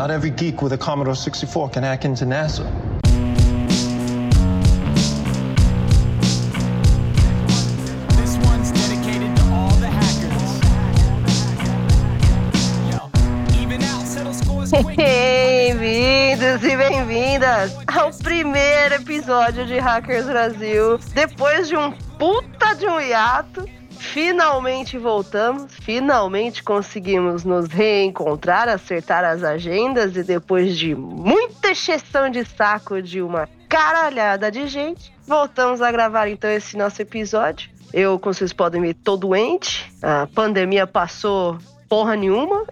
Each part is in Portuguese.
not every geek with a Commodore 64 can hack into NASA. Bem-vindos e bem-vindas ao primeiro episódio de Hackers Brasil. Depois de um puta de um hiato, finalmente voltamos, finalmente conseguimos nos reencontrar, acertar as agendas e depois de muita exceção de saco de uma caralhada de gente, voltamos a gravar então esse nosso episódio. Eu, como vocês podem ver, tô doente, a pandemia passou porra nenhuma.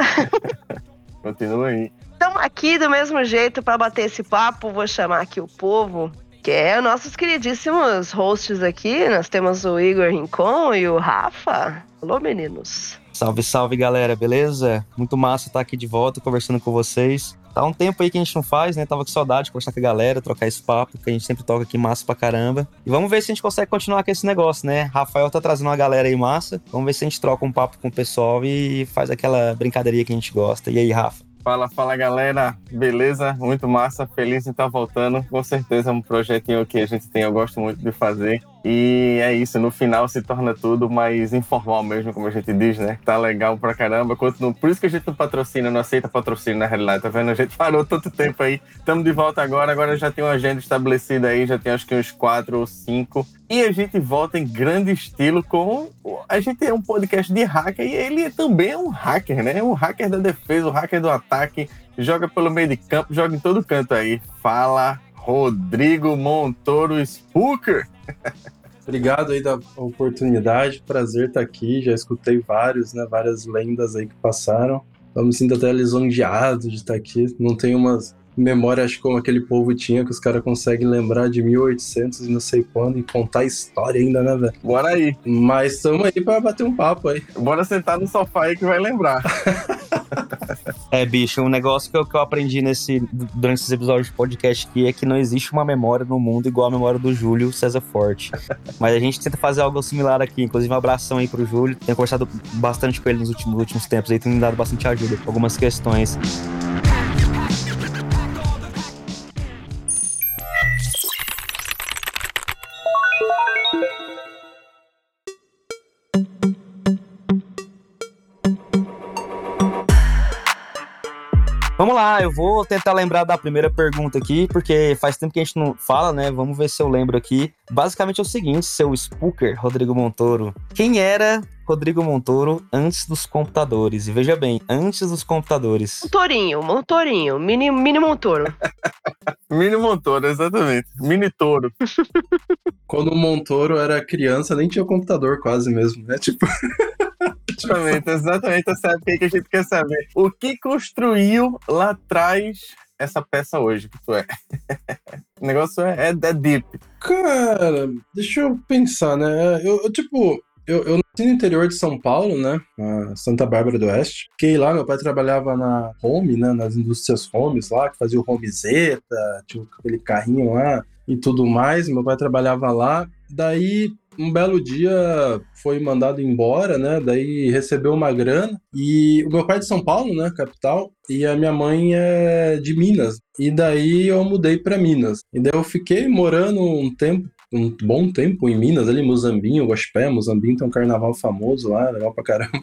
Continua aí. Estamos aqui do mesmo jeito para bater esse papo. Vou chamar aqui o povo, que é nossos queridíssimos hosts aqui. Nós temos o Igor Rincon e o Rafa. Alô, meninos. Salve, salve galera, beleza? Muito massa estar aqui de volta conversando com vocês. Tá um tempo aí que a gente não faz, né? Tava com saudade de conversar com a galera, trocar esse papo, que a gente sempre toca aqui massa pra caramba. E vamos ver se a gente consegue continuar com esse negócio, né? Rafael tá trazendo uma galera aí massa. Vamos ver se a gente troca um papo com o pessoal e faz aquela brincadeirinha que a gente gosta. E aí, Rafa? Fala, fala galera, beleza? Muito massa, feliz em estar voltando. Com certeza é um projetinho que a gente tem, eu gosto muito de fazer. E é isso, no final se torna tudo mais informal mesmo, como a gente diz, né? Tá legal pra caramba. Continua. Por isso que a gente não patrocina, não aceita patrocínio na realidade, tá vendo? A gente parou tanto tempo aí. Estamos de volta agora, agora já tem uma agenda estabelecida aí, já tem acho que uns quatro ou cinco. E a gente volta em grande estilo com. A gente é um podcast de hacker e ele também é um hacker, né? Um hacker da defesa, um hacker do ataque. Joga pelo meio de campo, joga em todo canto aí. Fala, Rodrigo Montoro Spooker. Obrigado aí da oportunidade, prazer estar aqui. Já escutei vários, né, várias lendas aí que passaram. Eu me sinto até lisonjeado de estar aqui. Não tenho umas memórias acho, como aquele povo tinha, que os caras conseguem lembrar de 1800 e não sei quando e contar história ainda, né, velho? Bora aí. Mas estamos aí para bater um papo aí. Bora sentar no sofá aí que vai lembrar. É, bicho, um negócio que eu, que eu aprendi nesse, durante esses episódios de podcast aqui é que não existe uma memória no mundo igual a memória do Júlio César Forte. Mas a gente tenta fazer algo similar aqui. Inclusive, um abração aí pro Júlio. Tenho conversado bastante com ele nos últimos, últimos tempos aí, tem me dado bastante ajuda com algumas questões. Vamos lá, eu vou tentar lembrar da primeira pergunta aqui, porque faz tempo que a gente não fala, né? Vamos ver se eu lembro aqui. Basicamente é o seguinte, seu Spooker, Rodrigo Montoro. Quem era Rodrigo Montoro antes dos computadores? E veja bem, antes dos computadores. Motorinho, motorinho, mini, mini montoro. Mini Montoro, exatamente. Mini Toro. Quando o Montoro era criança, nem tinha computador quase mesmo, né? Tipo, Exatamente, exatamente época aí que a gente quer saber. O que construiu lá atrás essa peça hoje que tu é? o negócio é, é, é deep. Cara, deixa eu pensar, né? Eu, eu, tipo, eu, eu nasci no interior de São Paulo, né? Na Santa Bárbara do Oeste. Fiquei lá, meu pai trabalhava na Home, né? Nas indústrias Homes lá, que fazia o Homezeta, tinha aquele carrinho lá e tudo mais. Meu pai trabalhava lá. Daí, um belo dia, foi mandado embora, né? Daí recebeu uma grana. E o meu pai é de São Paulo, né? Capital. E a minha mãe é de Minas. E daí eu mudei para Minas. E daí eu fiquei morando um tempo um bom tempo em Minas, ali, Mozambinho, Guaxpé, Mozambinho tem um carnaval famoso lá, legal pra caramba.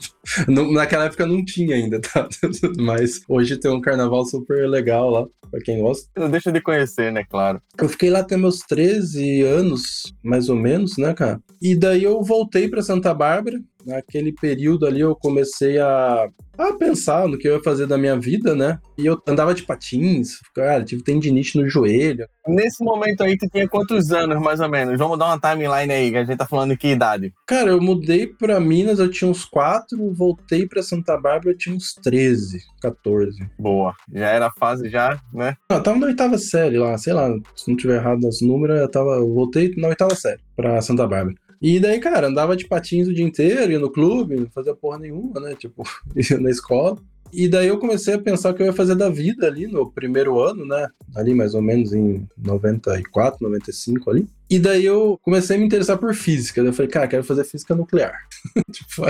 Naquela época não tinha ainda, tá? Mas hoje tem um carnaval super legal lá, pra quem gosta. Não deixa de conhecer, né? Claro. Eu fiquei lá até meus 13 anos, mais ou menos, né, cara? E daí eu voltei pra Santa Bárbara. Naquele período ali eu comecei a, a pensar no que eu ia fazer da minha vida, né? E eu andava de patins, cara, tive tendinite no joelho. Nesse momento aí, tu tinha quantos anos, mais ou menos? Vamos dar uma timeline aí, que a gente tá falando que idade? Cara, eu mudei pra Minas, eu tinha uns 4, voltei pra Santa Bárbara, eu tinha uns 13, 14. Boa. Já era a fase já, né? Não, eu tava na oitava série lá, sei lá, se não tiver errado os números, eu, tava, eu voltei na oitava série pra Santa Bárbara. E daí, cara, andava de patins o dia inteiro, ia no clube, não fazia porra nenhuma, né? Tipo, ia na escola. E daí eu comecei a pensar o que eu ia fazer da vida ali no primeiro ano, né? Ali mais ou menos em 94, 95 ali. E daí eu comecei a me interessar por física. Daí eu falei, cara, quero fazer física nuclear. tipo,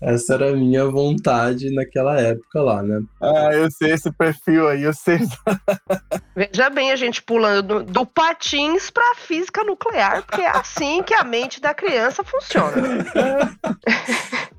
essa era a minha vontade naquela época lá, né? Ah, eu sei esse perfil aí, eu sei. Veja bem, a gente pulando do patins pra física nuclear, porque é assim que a mente da criança funciona.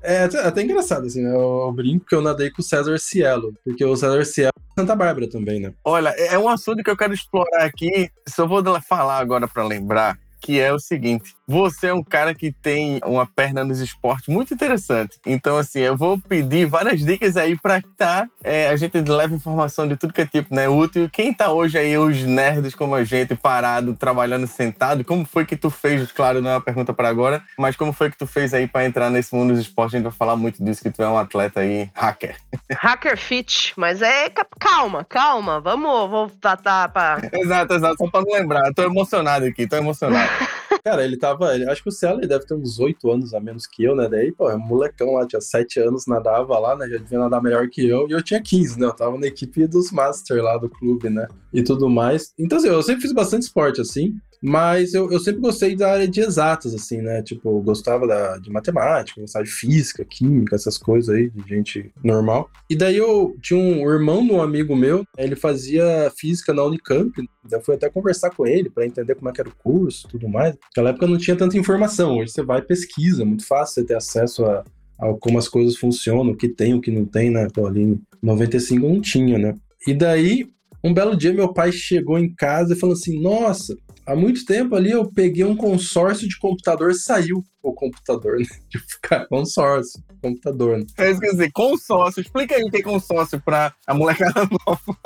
É até, até engraçado, assim, né? Eu, eu brinco que eu nadei com o César Cielo, porque o César Cielo é Santa Bárbara também, né? Olha, é um assunto que eu quero explorar aqui. Só vou falar agora para lembrar que é o seguinte: você é um cara que tem uma perna nos esportes muito interessante. Então, assim, eu vou pedir várias dicas aí para tá, é, a gente leva informação de tudo que é tipo, né, útil. Quem tá hoje aí, os nerds como a gente, parado, trabalhando sentado, como foi que tu fez? Claro, não é uma pergunta para agora, mas como foi que tu fez aí para entrar nesse mundo dos esportes? A gente vai falar muito disso, que tu é um atleta aí, hacker. Hacker fit, mas é calma, calma, vamos, vou tratar pra. exato, exato, só pra não lembrar. Tô emocionado aqui, tô emocionado. Cara, ele tava. ele- acho que o Cielo ele deve ter uns 8 anos a menos que eu, né? Daí, pô, é um molecão lá, tinha 7 anos, nadava lá, né? Já devia nadar melhor que eu. E eu tinha 15, né? Eu tava na equipe dos Master lá do clube, né? E tudo mais. Então, assim, eu sempre fiz bastante esporte, assim. Mas eu, eu sempre gostei da área de exatas, assim, né? Tipo, eu gostava da, de matemática, gostava de física, química, essas coisas aí, de gente normal. E daí eu tinha um irmão de um amigo meu, ele fazia física na Unicamp. Daí eu fui até conversar com ele para entender como é que era o curso tudo mais. Naquela época não tinha tanta informação. Hoje você vai e pesquisa, é muito fácil você ter acesso a, a como as coisas funcionam, o que tem, o que não tem, né? Pô, ali em 95 não tinha, né? E daí, um belo dia, meu pai chegou em casa e falou assim: Nossa, há muito tempo ali eu peguei um consórcio de computador, saiu o computador, né? Tipo, cara, consórcio, computador, né? É isso que eu dizer, consórcio. Explica aí o que é consórcio pra a molecada nova.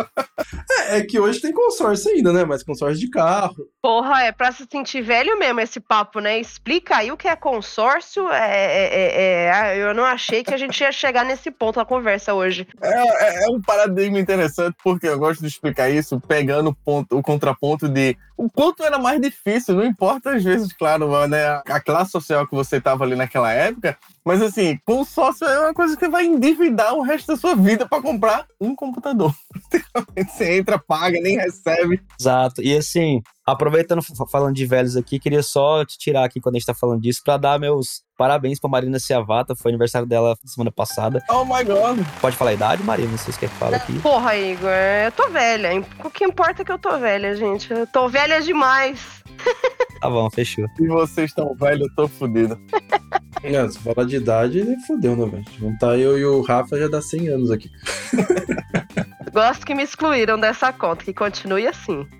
É, é que hoje tem consórcio ainda, né? Mas consórcio de carro. Porra, é pra se sentir velho mesmo esse papo, né? Explica aí o que é consórcio. É, é- é- é- eu não achei que a gente ia chegar nesse ponto na conversa hoje. É, é- é um paradigma interessante, porque eu gosto de explicar isso pegando o, ponto, o contraponto de o quanto era mais difícil, não importa às vezes, claro, né, a classe social que você estava ali naquela época, mas assim, consórcio é uma coisa que vai endividar o resto da sua vida para comprar um computador. Você entra, paga, nem recebe. Exato. E assim, aproveitando, fa- falando de velhos aqui, queria só te tirar aqui quando a gente tá falando disso, pra dar meus parabéns pra Marina Ciavata, foi aniversário dela semana passada. Oh my god. Pode falar a idade, Marina? Não sei se quer que fale aqui. Porra, Igor, eu tô velha. O que importa é que eu tô velha, gente. Eu tô velha demais. Tá bom, fechou. Se vocês estão velhos, eu tô fudido. É, se falar de idade, ele fudeu, né, velho? Juntar eu e o Rafa já dá 100 anos aqui. Gosto que me excluíram dessa conta, que continue assim.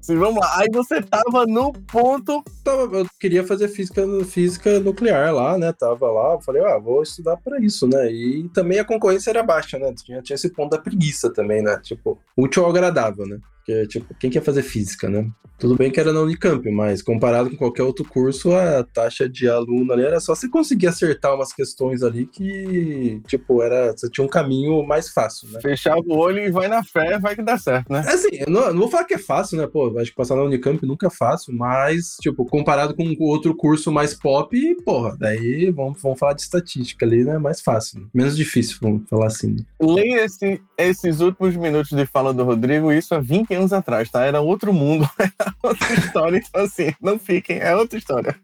Sim, vamos lá. Aí você tava no ponto. Tava, eu queria fazer física, física nuclear lá, né? Tava lá, eu falei, ah, vou estudar pra isso, né? E também a concorrência era baixa, né? Tinha, tinha esse ponto da preguiça também, né? Tipo, útil ao agradável, né? Porque, tipo, quem quer fazer física, né? Tudo bem que era na Unicamp, mas comparado com qualquer outro curso, a taxa de aluno ali era só você conseguir acertar umas questões ali que, tipo, era. Você tinha um caminho mais fácil, né? Fechava o olho e vai na fé, vai que dá certo, né? Assim, eu não, eu não vou falar que é fácil, né? Pô, acho que passar na Unicamp nunca é fácil, mas, tipo, comparado com outro curso mais pop, porra, daí vamos, vamos falar de estatística ali, né? Mais fácil. né? Menos difícil, vamos falar assim. né? Leia esse- esses últimos minutos de fala do Rodrigo, isso há 20 anos atrás, tá? Era outro mundo, era outra história. Então, assim, não fiquem, é outra história.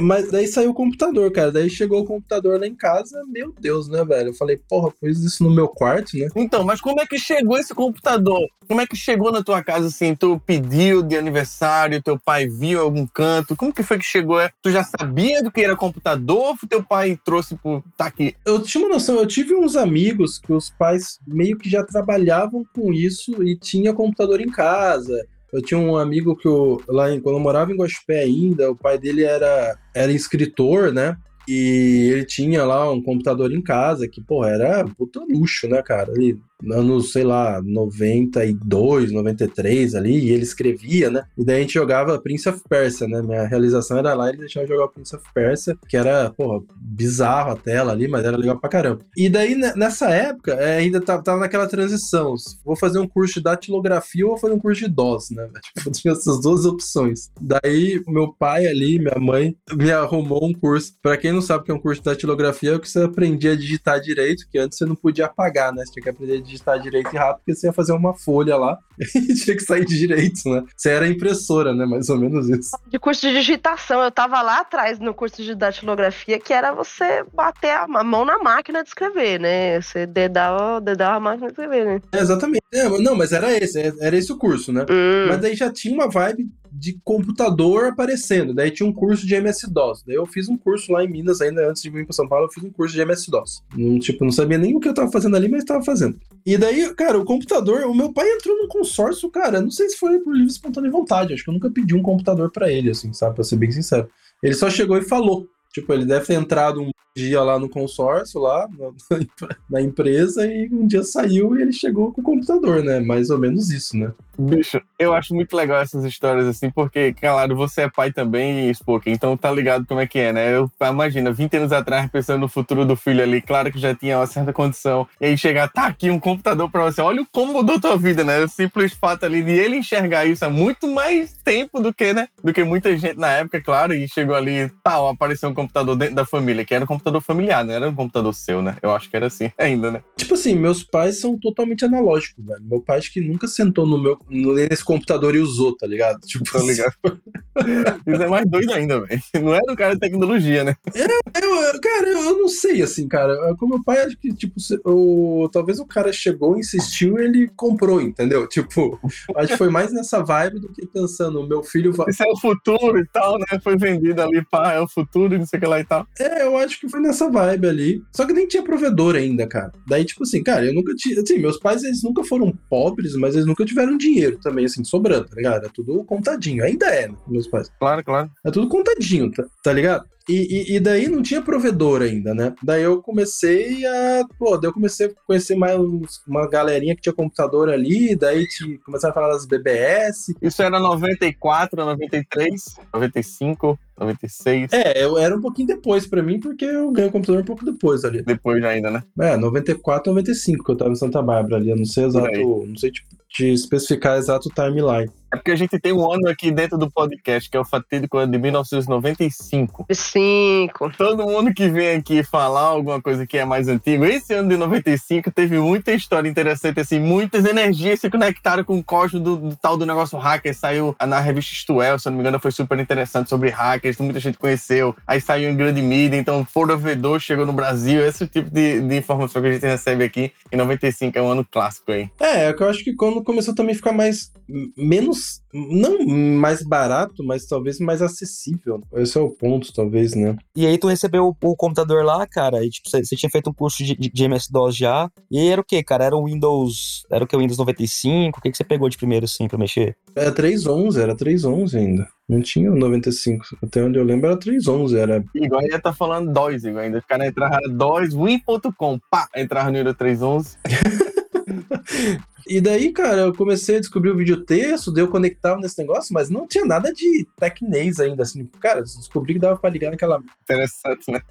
Mas daí saiu o computador, cara. Daí chegou o computador lá em casa, meu Deus, né, velho? Eu falei, porra, pus isso no meu quarto, né? Então, mas como é que chegou esse computador? Como é que chegou na tua casa, assim? Tu pediu de aniversário, teu pai viu algum canto? Como que foi que chegou? É, Tu já sabia do que era computador ou teu pai trouxe por... Tá aqui. Eu tinha uma noção, eu tive uns amigos que os pais meio que já trabalhavam com isso e tinha computador em casa. Eu tinha um amigo que eu, lá em, quando eu morava em Guaxupé ainda, o pai dele era, era escritor, né? E ele tinha lá um computador em casa que, pô, era puta luxo, né, cara? Ele anos, sei lá, 92, 93 ali, e ele escrevia, né? E daí a gente jogava Prince of Persia, né? Minha realização era lá, ele deixava jogar o Prince of Persia, que era, porra, bizarro a tela ali, mas era legal pra caramba. E daí, nessa época, é, ainda tava, tava naquela transição. Vou fazer um curso de datilografia ou vou fazer um curso de DOS, né? Tipo, tinha essas duas opções. Daí, meu pai ali, minha mãe, me arrumou um curso. Pra quem não sabe o que é um curso de datilografia, é o que você aprendia a digitar direito, que antes você não podia apagar, né? Você tinha que aprender a digitar direito e rápido, porque você ia fazer uma folha lá e tinha que sair direito, né? Você era impressora, né? Mais ou menos isso. De curso de digitação, eu tava lá atrás no curso de datilografia, que era você bater a mão na máquina de escrever, né? Você dedar, dedar a máquina de escrever, né? É, exatamente. É, não, mas era esse, é- era esse o curso, né? Hum. Mas daí já tinha uma vibe de computador aparecendo. Daí tinha um curso de MS-DOS. Daí eu fiz um curso lá em Minas, ainda antes de vir para São Paulo, eu fiz um curso de MS-DOS. Tipo, não sabia nem o que eu tava fazendo ali, mas tava fazendo. E daí, cara, o computador, o meu pai entrou num consórcio, cara, não sei se foi por livre espontânea vontade. Acho que eu nunca pedi um computador para ele, assim, sabe? Pra ser bem sincero. Ele só chegou e falou. Tipo, ele deve ter entrado um dia lá no consórcio, lá na, na empresa, e um dia saiu e ele chegou com o computador, né? Mais ou menos isso, né? Bicho, eu acho muito legal essas histórias assim, porque, claro, você é pai também, Spook, então tá ligado como é que é, né? Eu imagina, 20 anos atrás, pensando no futuro do filho ali, claro que já tinha uma certa condição, e aí chegar, tá aqui um computador pra você, olha como mudou tua vida, né? O simples fato ali de ele enxergar isso há muito mais tempo do que, né? Do que muita gente na época, claro, e chegou ali, tal, apareceu um computador dentro da família, que era um computador familiar, não era um computador seu, né? Eu acho que era assim ainda, né? Tipo assim, meus pais são totalmente analógicos, velho. Meu pai acho que nunca sentou no meu nesse computador e usou, tá ligado? Tipo, Tá ligado? Isso é mais doido ainda, velho. Não era um cara de tecnologia, né? Eu, eu- cara, eu, não sei, assim, cara. Com meu pai, acho que, tipo, o, talvez o cara chegou, insistiu e ele comprou, entendeu? Tipo, acho que foi mais nessa vibe do que pensando, meu filho vai. Isso é o futuro e tal, né? Foi vendido ali, pá, é o futuro e não sei o que lá e tal. É, eu acho que foi nessa vibe ali. Só que nem tinha provedor ainda, cara. Daí, tipo assim, cara, eu nunca tinha. Assim, meus pais, eles nunca foram pobres, mas eles nunca tiveram dinheiro também, assim, sobrando, tá ligado? É tudo contadinho. Ainda é, né, meus pais. Claro, claro. É tudo contadinho, tá, tá ligado? E, e, e daí não tinha provedor ainda, né? Daí eu comecei a. Pô, daí eu comecei a conhecer mais uma galerinha que tinha computador ali, daí te, começaram a falar das BBS. Isso era 94, 93, 95, 96. É, eu era um pouquinho depois pra mim, porque eu ganhei o computador um pouco depois ali. Depois ainda, né? É, 94, 95, que eu tava em Santa Bárbara ali. Eu não sei exato, não sei te, te especificar exato o timeline. É porque a gente tem um ano aqui dentro do podcast, que é o fatídico ano de 1995. Cinco. Todo mundo que vem aqui falar alguma coisa que é mais antigo, esse ano de 95 teve muita história interessante, assim, muitas energias se conectaram com o código do, do tal do negócio hacker. Saiu na revista É, se eu não me engano, foi super interessante sobre hackers, muita gente conheceu. Aí saiu em grande mídia, então provedor chegou no Brasil, esse tipo de, de informação que a gente recebe aqui. Em 95 é um ano clássico aí. É, é que eu acho que quando começou também a ficar mais. menos. Não mais barato, mas talvez mais acessível. Esse é o ponto, talvez, né? E aí tu recebeu o, o computador lá, cara, e tipo, você tinha feito um curso de, de, MS-DOS já, e era o quê, cara? Era o Windows, era o que, Windows 95? O que, que você pegou de primeiro, assim, pra mexer? Era 311, era 311 ainda. Não tinha o 95. Até onde eu lembro era 311, era. Igual ia tá falando DOS, igual ainda. Os caras entravam DOS, win.com, pá, entrava no Euro 311. E daí, cara, eu comecei a descobrir o videotexto, daí eu conectava nesse negócio, mas não tinha nada de tecnês ainda, assim. Cara, descobri que dava pra ligar naquela Interessante, né?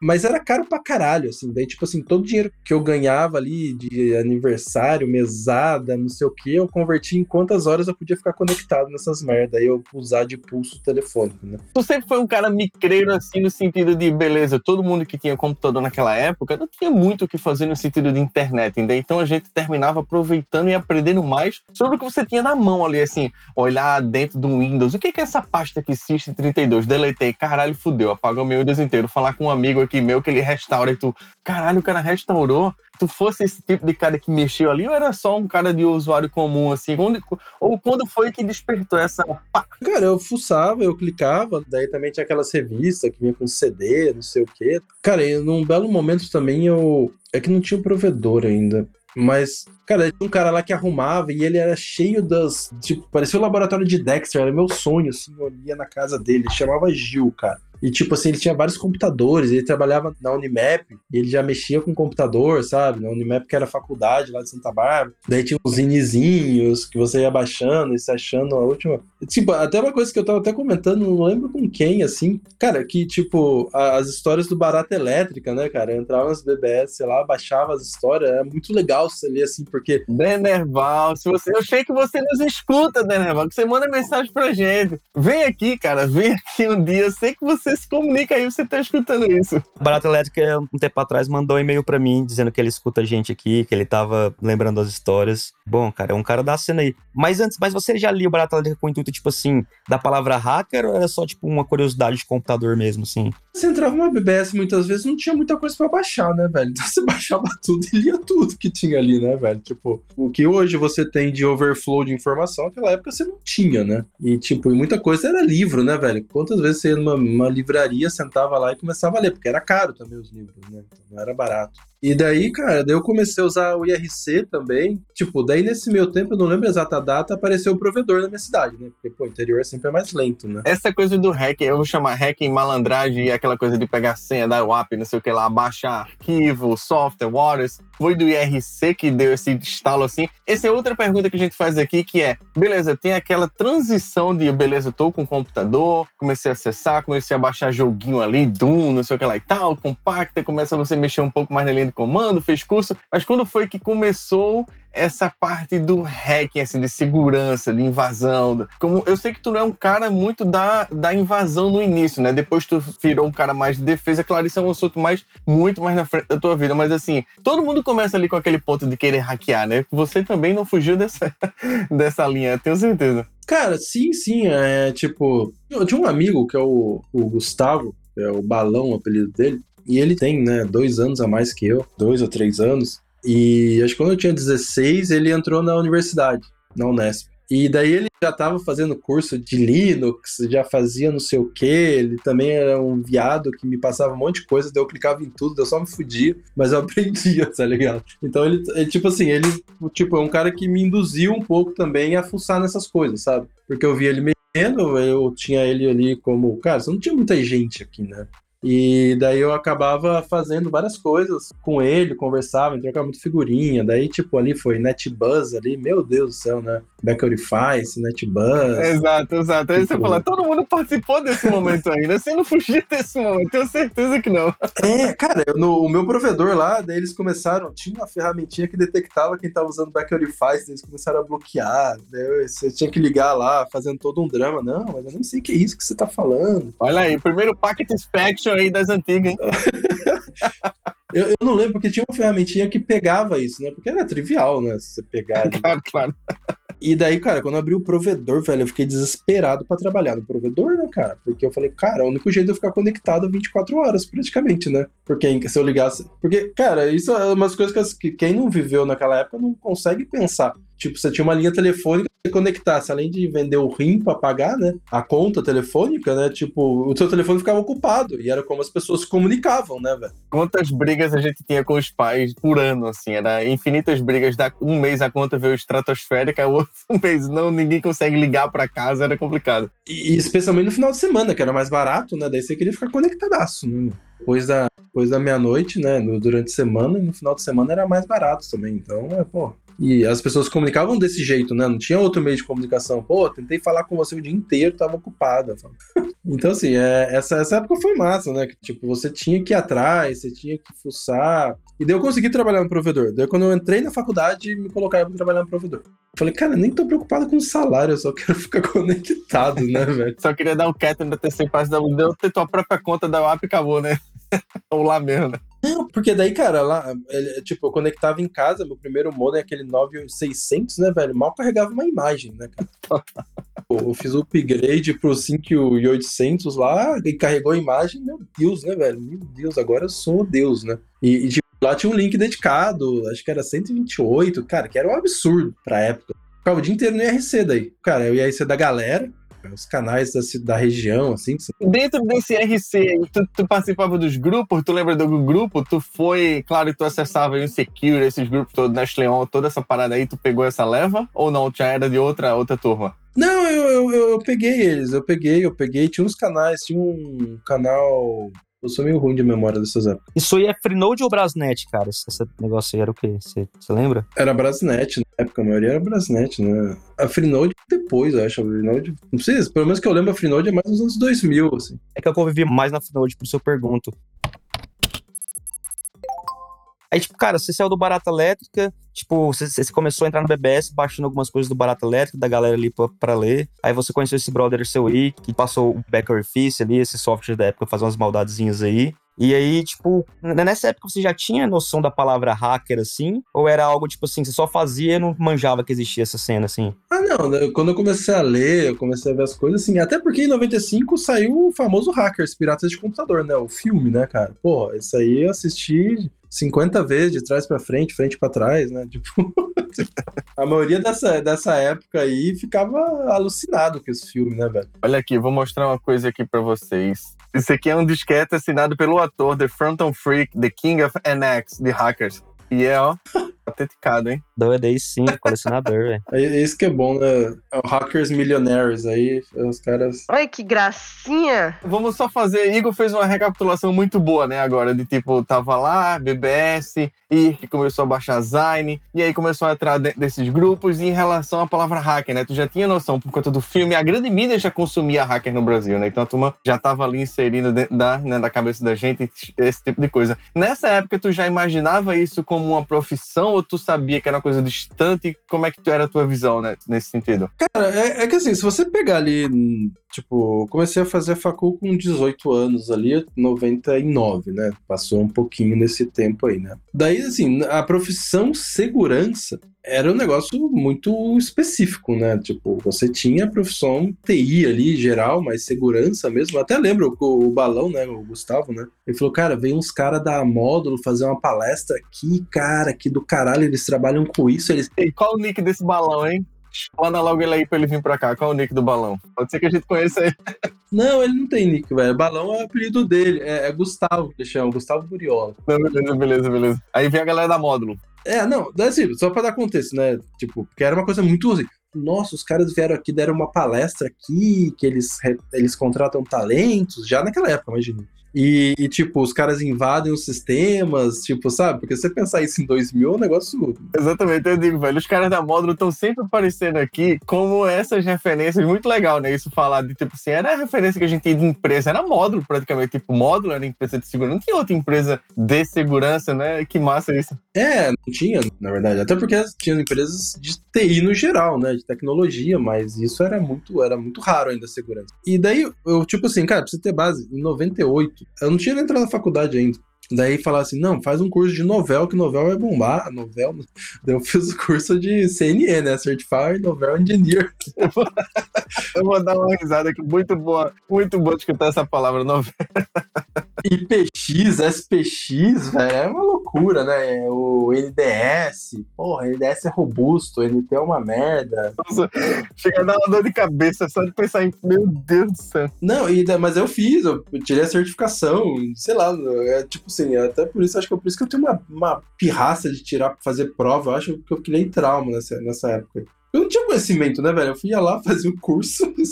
Mas era caro pra caralho, assim. Daí, tipo assim, todo o dinheiro que eu ganhava ali de aniversário, mesada, não sei o que, eu converti em quantas horas eu podia ficar conectado nessas merda. Aí eu usar de pulso telefônico, né? Tu sempre foi um cara micreiro, assim, no sentido de, beleza, todo mundo que tinha computador naquela época não tinha muito o que fazer no sentido de internet, ainda. Então a gente terminava aproveitando e aprendendo mais sobre o que você tinha na mão ali, assim, olhar dentro do Windows. O que que é essa pasta aqui, System32? Deletei, caralho, fudeu, apagou meu Windows inteiro. Falar com um amigo aqui meu que ele restaura e tu, caralho, o cara restaurou. Tu fosse esse tipo de cara que mexeu ali ou era só um cara de usuário comum, assim? Onde- ou quando foi que despertou essa Cara, eu fuçava, eu clicava, daí também tinha aquelas revistas que vinha com CD, não sei o quê. Cara, e num belo momento também eu. É que não tinha o provedor ainda. Mas, cara, tinha um cara lá que arrumava e ele era cheio das. Tipo, parecia o laboratório de Dexter, era meu sonho, assim, eu ia na casa dele. Chamava Gil, cara. E, tipo assim, ele tinha vários computadores, ele trabalhava na Unimap, ele já mexia com computador, sabe? Na Unimap, que era faculdade lá de Santa Bárbara. Daí tinha uns zinezinhos que você ia baixando e se achando a última. Tipo, até uma coisa que eu tava até comentando, não lembro com quem, assim. Cara, que, tipo, a- as histórias do Barata Elétrica, né, cara? Eu entrava nas BBS, sei lá, baixava as histórias. Era muito legal você ler, assim, porque Denerval, se você, eu sei que você nos escuta, Denerval, que você manda mensagem pra gente. Vem aqui, cara, vem aqui um dia. Eu sei que você se comunica aí, você tá escutando isso. Barata Elétrica, um tempo atrás, mandou um e-mail pra mim dizendo que ele escuta a gente aqui, que ele tava lembrando as histórias. Bom, cara, é um cara da cena aí. Mas antes, mas você já lia o Barata Elétrica com o intuito, tipo assim, da palavra hacker ou era só, tipo, uma curiosidade de computador mesmo, assim? Você entrava numa BBS muitas vezes não tinha muita coisa pra baixar, né, velho? Então você baixava tudo e lia tudo que tinha ali, né, velho? Tipo, o que hoje você tem de overflow de informação, naquela época você não tinha, né? E, tipo, muita coisa era livro, né, velho? Quantas vezes você ia numa livraria, sentava lá e começava a ler, porque era caro também os livros, né? Então não era barato. E daí, cara, daí eu comecei a usar o IRC também. Tipo, daí nesse meu tempo, eu não lembro a exata data, apareceu o provedor na minha cidade, né? Porque, pô, o interior sempre é mais lento, né? Essa coisa do hack, eu vou chamar hack em malandragem aquela coisa de pegar senha da WAP, não sei o que lá, baixar arquivo, software, waters. Foi do IRC que deu esse estalo assim. Essa é outra pergunta que a gente faz aqui, que é, beleza, tem aquela transição de, beleza, tô com o computador, comecei a acessar, comecei a baixar joguinho ali, Doom, não sei o que lá e tal, compacta, começa você mexer um pouco mais na linha de comando, fez curso, mas quando foi que começou essa parte do hacking, assim, de segurança, de invasão. Como eu sei que tu não é um cara muito da, da invasão no início, né? Depois tu virou um cara mais de defesa. Claro, isso é um assunto mais, muito mais na frente da tua vida. Mas assim, todo mundo começa ali com aquele ponto de querer hackear, né? Você também não fugiu dessa, dessa linha, tenho certeza. Cara, sim, sim. É tipo. Eu tinha um amigo que é o, o Gustavo, é o Balão, o apelido dele. E ele tem, né, dois anos a mais que eu, dois ou três anos. E acho que quando eu tinha 16, ele entrou na universidade, na Unesp. E daí ele já estava fazendo curso de Linux, já fazia não sei o que. Ele também era um viado que me passava um monte de coisa, daí eu clicava em tudo, daí eu só me fudia, mas eu aprendia, tá ligado? Então ele, ele, tipo assim, ele tipo, é um cara que me induziu um pouco também a fuçar nessas coisas, sabe? Porque eu via ele mexendo, eu tinha ele ali como, cara, você não tinha muita gente aqui, né? E daí eu acabava fazendo várias coisas com ele, conversava, trocava muito figurinha. Daí, tipo, ali foi NetBuzz ali, meu Deus do céu, né? Backerifice, NetBuzz. Exato, exato. Aí você Tipo- fala, todo mundo participou desse momento ainda. Você não fugiu desse momento, tenho certeza que não. É, cara, eu- no, o meu provedor lá, daí eles começaram, tinha uma ferramentinha que detectava quem tava usando Backerifice, daí eles começaram a bloquear, daí você tinha que ligar lá, fazendo todo um drama. Não, mas eu nem sei o que é isso que você tá falando. Olha aí, primeiro Packet Inspection aí das antigas, hein? Eu, eu não lembro, porque tinha uma ferramentinha que pegava isso, né? Porque era trivial, né? Se você pegar. Claro, claro. E daí, cara, quando eu abri o provedor, velho, eu fiquei desesperado pra trabalhar no provedor, né, cara? Porque eu falei, cara, é o único jeito de eu ficar conectado 24 horas, praticamente, né? Porque se eu ligasse. Porque, cara, isso é umas coisas que as- que quem não viveu naquela época não consegue pensar. Tipo, você tinha uma linha telefônica que você conectasse, além de vender o RIM pra pagar, né? A conta telefônica, né? Tipo, o seu telefone ficava ocupado. E era como as pessoas se comunicavam, né, velho? Quantas brigas a gente tinha com os pais por ano, assim, era infinitas brigas. Da, um mês a conta veio estratosférica, o outro mês não, ninguém consegue ligar pra casa, era complicado. E, e especialmente no final de semana, que era mais barato, né? Daí você queria ficar conectadaço, né? Depois da, depois da meia-noite, né? no- durante a semana, e no final de semana era mais barato também. Então, é, pô. E as pessoas comunicavam desse jeito, né? Não tinha outro meio de comunicação. Pô, tentei falar com você o dia inteiro, tava ocupada. Então, assim, é, essa, essa época foi massa, né? Que, tipo, você tinha que ir atrás, você tinha que fuçar. E daí eu consegui trabalhar no provedor. Daí quando eu entrei na faculdade, me colocaram pra trabalhar no provedor. Falei, cara, nem tô preocupado com o salário, eu só quero ficar conectado, né, velho? Só queria dar o cat no passo, da- deu ter tua própria conta da WAP e acabou, né? Ou lá mesmo, né? Não, porque daí, cara, lá, ele- tipo, eu conectava em casa, meu primeiro modem, aquele 9600, né, velho? Mal carregava uma imagem, né, cara? eu fiz o upgrade pro 5800 lá e carregou a imagem, meu Deus, né, velho? Meu Deus, agora eu sou Deus, né? E, e, tipo, lá tinha um link dedicado, acho que era 128, cara, que era um absurdo pra época. Ficava o dia inteiro no IRC daí. Cara, é o IRC da galera, época. Os canais da, da região, assim. Dentro desse RC, tu, tu participava dos grupos? Tu lembra do grupo? Tu foi, claro, tu acessava o Secure, esses grupos todos, Nestleon, toda essa parada aí, tu pegou essa leva? Ou não? Já era de outra, outra turma? Não, eu, eu, eu, eu peguei eles, eu peguei, eu peguei. Tinha uns canais, tinha um canal. Eu sou meio ruim de memória dessas épocas. Isso aí é Freenode ou Brasnet, cara? Esse, negócio aí era o quê? Você você lembra? Era Brasnet, na época, a maioria era Brasnet, né? A Freenode depois, eu acho. A Freenode. Não sei, pelo menos que eu lembro, a Freenode é mais nos anos 2000, assim. É que eu convivi mais na Freenode, por isso eu pergunto. Aí, tipo, cara, você saiu do Barata Elétrica, tipo, você, você começou a entrar no BBS, baixando algumas coisas do Barata Elétrica, da galera ali pra, pra ler. Aí você conheceu esse brother seu aí, que passou o Backer Office ali, esse software da época, fazer umas maldadezinhas aí. E aí, tipo, nessa época você já tinha noção da palavra hacker, assim? Ou era algo, tipo assim, você só fazia e não manjava que existia essa cena, assim? Ah, não, né, quando eu comecei a ler, eu comecei a ver as coisas assim, até porque em 95 saiu o famoso Hackers, Piratas de Computador, né? O filme, né, cara? Pô, isso aí eu assisti 50 vezes, de trás pra frente, frente pra trás, né? Tipo, a maioria dessa, dessa época aí ficava alucinado com esse filme, né, velho? Olha aqui, vou mostrar uma coisa aqui pra vocês. Isso aqui é um disquete assinado pelo ator The Phantom Freak, The King of NX, de Hackers. E é, ó, autenticado, hein? Doido aí sim, colecionador, velho. É é isso que é bom, né? É o Hackers Millionaires aí, os caras. Olha que gracinha. Vamos só fazer. Igor fez uma recapitulação muito boa, né? Agora, de tipo, tava lá, BBS, e que começou a baixar Zine, e aí começou a entrar dentro desses grupos. E em relação à palavra hacker, né? Tu já tinha noção por conta do filme, a grande mídia já consumia hacker no Brasil, né? Então a turma já tava ali inserindo dentro da, né, da cabeça da gente esse tipo de coisa. Nessa época, tu já imaginava isso como uma profissão ou tu sabia que era uma coisa distante? Como é que tu era a tua visão, né? Nesse sentido? Cara, é, é que assim, se você pegar ali, tipo, comecei a fazer facul com 18 anos ali, 99, né? Passou um pouquinho nesse tempo aí, né? Daí, assim, a profissão segurança era um negócio muito específico, né? Tipo, você tinha a profissão TI ali, geral, mas segurança mesmo. Até lembro o, o Balão, né? O Gustavo, né? Ele falou, cara, veio uns caras da Módulo fazer uma palestra aqui, cara, que do caralho, eles trabalham com isso, eles E qual o nick desse balão, hein? Manda logo ele aí pra ele vir pra cá. Qual o nick do balão? Pode ser que a gente conheça ele. Não, ele não tem nick, velho. Balão é o apelido dele. É, é Gustavo que chama, Gustavo Buriola. Não, beleza, beleza, beleza. Aí vem a galera da módulo. É, não, assim, só pra dar contexto, né? Tipo, porque era uma coisa muito assim. Nossa, os caras vieram aqui, deram uma palestra aqui, que eles, eles contratam talentos, já naquela época, imagina. E, e, tipo, os caras invadem os sistemas, tipo, sabe? Porque se você pensar isso em 2000, é um negócio Exatamente, eu digo, velho. Os caras da módulo estão sempre aparecendo aqui como essas referências. Muito legal, né? Isso falar de tipo assim, era a referência que a gente tinha de empresa, era módulo praticamente. Tipo, módulo era empresa de segurança. Não tinha outra empresa de segurança, né? Que massa isso. É, não tinha, na verdade. Até porque tinha empresas de TI no geral, né? De tecnologia, mas isso era muito, era muito raro ainda a segurança. E daí, eu, tipo assim, cara, você ter base, em 98, eu não tinha entrado na faculdade ainda. Daí falar assim, não, faz um curso de novel, que novel vai bombar, novel. Daí eu fiz o curso de CNN, né? Certified Novel Engineer. Eu vou dar uma risada aqui, muito boa, muito boa de escutar essa palavra nova. IPX, SPX, velho, é uma loucura, né? O NDS, porra, NDS é robusto, NT é uma merda. Nossa, chega a dar uma dor de cabeça só de pensar em. Meu Deus do céu. Não, e, mas eu fiz, eu tirei a certificação, sei lá, é tipo assim, até por isso, acho que é por isso que eu tenho uma, uma pirraça de tirar, fazer prova, eu acho que eu criei trauma nessa, nessa época. Eu não tinha conhecimento, né, velho? Eu fui lá fazer o curso, e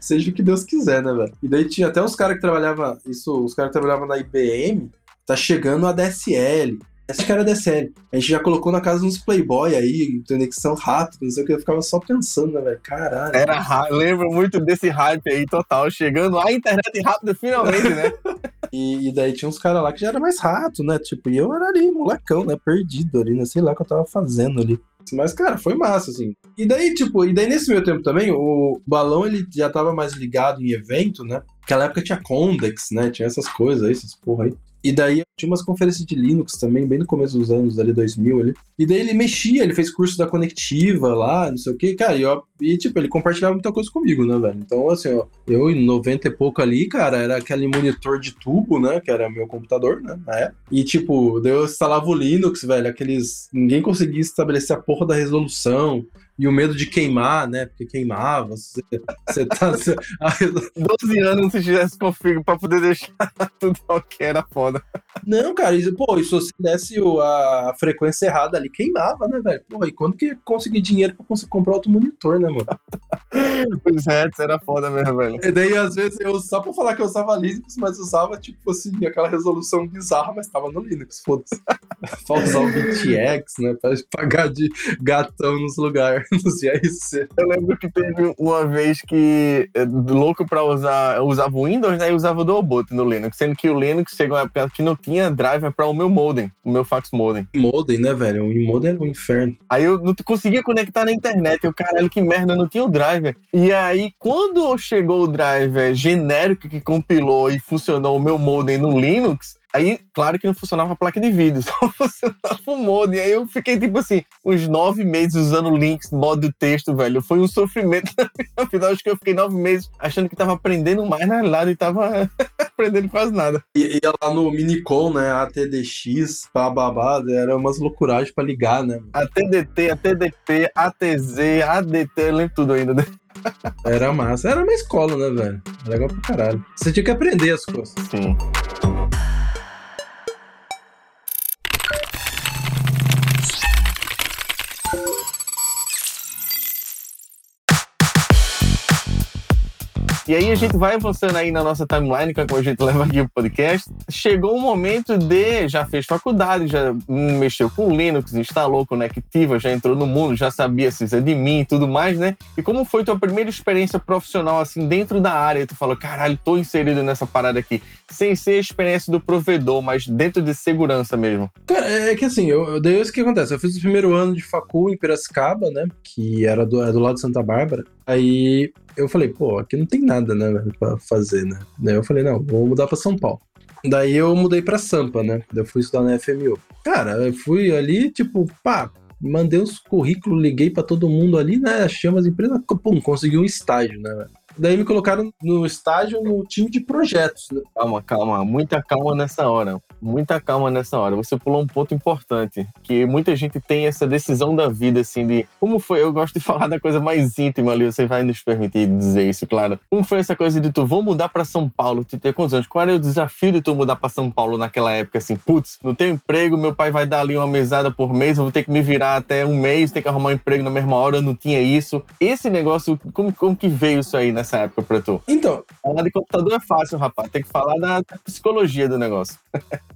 seja o que Deus quiser, né, velho? E daí tinha até os caras que trabalhavam, isso, os caras que trabalhavam na IBM, tá chegando a DSL. Esse cara é DSL. A gente já colocou na casa uns playboy aí, conexão rápida, não sei o que, eu ficava só pensando, né, velho? Caralho. Era ra- lembro muito desse hype aí total, chegando a internet rápida finalmente, né? E, e daí tinha uns caras lá que já era mais rato, né? Tipo, e eu era ali, molecão, né? Perdido ali, né? Sei lá o que eu tava fazendo ali. Mas, cara, foi massa, assim. E daí, tipo, e daí nesse meio tempo também, o Balão, ele já tava mais ligado em evento, né? Naquela época tinha Condex, né? Tinha essas coisas aí, essas porra aí. E daí tinha umas conferências de Linux também, bem no começo dos anos ali, 2000 ali. E daí ele mexia, ele fez curso da Conectiva lá, não sei o quê. Cara, e, e tipo, ele compartilhava muita coisa comigo, né, velho? Então, assim, ó, eu em 90 e pouco ali, cara, era aquele monitor de tubo, né? Que era meu computador, né? Na época. E, tipo, daí eu instalava o Linux, velho, aqueles. Ninguém conseguia estabelecer a porra da resolução. E o medo de queimar, né? Porque queimava. Você, você tá. Você... 12 anos se tivesse config pra poder deixar tudo ok, era foda. Não, cara, isso, pô, e se você desse a frequência errada ali, queimava, né, velho? Pô, e quando que ia conseguir dinheiro pra conseguir comprar outro monitor, né, mano? Os heads era foda mesmo, velho. E daí, às vezes, eu só pra falar que eu usava Linux, mas usava, tipo assim, aquela resolução bizarra, mas tava no Linux, foda-se. pra usar o BTX, né? Pra pagar de gatão nos lugares, nos IRC. Eu lembro que teve uma vez que, eh, louco pra usar, eu usava o Windows, né, e usava o Dualboot no Linux, sendo que o Linux chegou uma época que não tinha driver para o meu modem, o meu fax modem. Modem, né, velho? O modem era um inferno. Aí eu não conseguia conectar na internet, eu, caralho, que merda, não tinha o driver. E aí, quando chegou o driver genérico que compilou e funcionou o meu modem no Linux, aí, claro que não funcionava a placa de vídeo, só funcionava o modem. Aí eu fiquei, tipo assim, uns nove meses usando Linux, modo texto, velho. Foi um sofrimento na minha vida. Acho que eu fiquei nove meses achando que tava aprendendo mais, na realidade, e tava aprendendo quase nada. E ia lá no Minicom, né? ATDX, bababá, era umas loucuragens pra ligar, né? A TDT, a TDP, ATZ, ADT, eu lembro tudo ainda. né? Era massa. Era uma escola, né, velho? Legal pra caralho. Você tinha que aprender as coisas. Sim. E aí a gente vai avançando aí na nossa timeline, que é como a gente leva aqui o podcast. Chegou o momento de, já fez faculdade, já mexeu com Linux, instalou Conectiva, já entrou no mundo, já sabia sysadmin e tudo mais, né? E como foi tua primeira experiência profissional, assim, dentro da área? Tu falou, caralho, tô inserido nessa parada aqui. Sem ser a experiência do provedor, mas dentro de segurança mesmo. Cara, é que assim, eu, eu, daí isso que acontece. Eu fiz o primeiro ano de facul em Piracicaba, né? Que era do, é do lado de Santa Bárbara. Aí eu falei, pô, aqui não tem nada, né, velho, pra fazer, né? Daí eu falei, não, vou mudar pra São Paulo. Daí eu mudei pra Sampa, né? Daí eu fui estudar na FMU. Cara, eu fui ali, tipo, pá, mandei os currículos, liguei pra todo mundo ali, né? Achei umas empresas, pum, consegui um estágio, né, velho? Daí me colocaram no estágio no time de projetos, né? Calma, calma, muita calma nessa hora. Muita calma nessa hora. Você pulou um ponto importante, que muita gente tem essa decisão da vida, assim, de como foi. Eu gosto de falar da coisa mais íntima ali, você vai nos permitir dizer isso, claro. Como foi essa coisa de tu vou mudar pra São Paulo? Tu tem quantos anos? Qual era o desafio de tu mudar pra São Paulo naquela época, assim? Putz, não tenho emprego, meu pai vai dar ali uma mesada por mês, eu vou ter que me virar até um mês, ter que arrumar um emprego na mesma hora, eu não tinha isso. Esse negócio, como, como que veio isso aí nessa época pra tu? Então, Falar de computador é fácil, rapaz. Tem que falar da psicologia do negócio.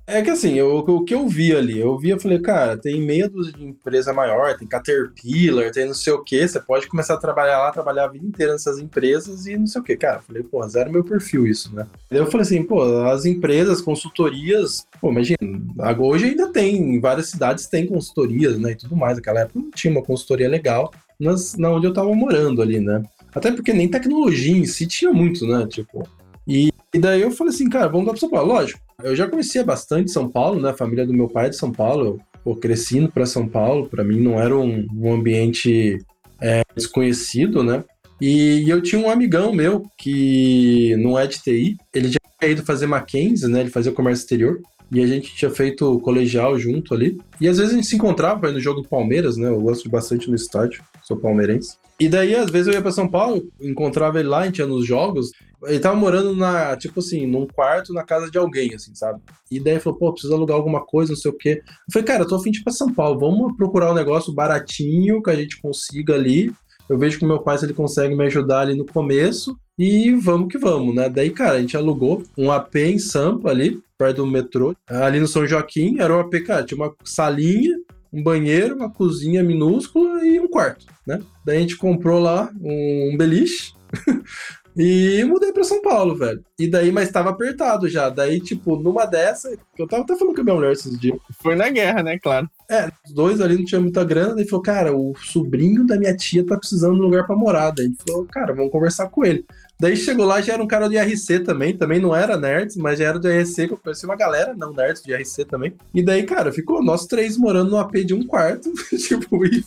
É que assim, eu- o que eu vi ali, eu vi, eu falei, cara, tem meia dúzia de empresa maior, tem Caterpillar, tem não sei o que, você pode começar a trabalhar lá, trabalhar a vida inteira nessas empresas e não sei o que, cara. Falei, pô, zero meu perfil isso, né? Daí eu falei assim, pô, as empresas, consultorias, pô, imagina, agora- hoje ainda tem, em várias cidades tem consultorias, né, e tudo mais, naquela época não tinha uma consultoria legal nas, na onde eu tava morando ali, né? Até porque nem tecnologia em si tinha muito, né, tipo... E, e daí eu falei assim, cara, vamos lá pra São Paulo, lógico. Eu já conhecia bastante São Paulo, né? A família do meu pai é de São Paulo. Eu pô, cresci para São Paulo. Para mim não era um, um ambiente é, desconhecido, né? E, eu tinha um amigão meu que não é de TI. Ele tinha ido fazer Mackenzie, né? Ele fazia comércio exterior. E a gente tinha feito colegial junto ali. E às vezes a gente se encontrava ir no jogo do Palmeiras, né? Eu gosto bastante no estádio, sou palmeirense. E daí, às vezes, eu ia pra São Paulo, encontrava ele lá, a gente ia nos jogos. Ele tava morando na, tipo assim, num quarto na casa de alguém, assim, sabe? E daí falou, pô, precisa alugar alguma coisa, não sei o quê. Eu falei, cara, eu tô afim de ir pra São Paulo, vamos procurar um negócio baratinho que a gente consiga ali. Eu vejo com meu pai se ele consegue me ajudar ali no começo. E vamos que vamos, né? Daí, cara, a gente alugou um AP em Sampa ali, perto do metrô. Ali no São Joaquim, era um AP, cara, tinha uma salinha, um banheiro, uma cozinha minúscula e um quarto, né? Daí a gente comprou lá um beliche e mudei pra São Paulo, velho. E daí, mas tava apertado já. Daí, tipo, numa dessa, que eu tava até falando com a minha mulher esses dias. Foi na guerra, né? Claro. É, os dois ali não tinha muita grana. Daí falou, cara, o sobrinho da minha tia tá precisando de um lugar pra morar. Daí gente falou, cara, vamos conversar com ele. Daí chegou lá, já era um cara do IRC também, também não era nerds, mas já era do IRC, que eu conheci uma galera, não nerds, de IRC também. E daí, cara, ficou nós três morando no AP de um quarto, tipo, e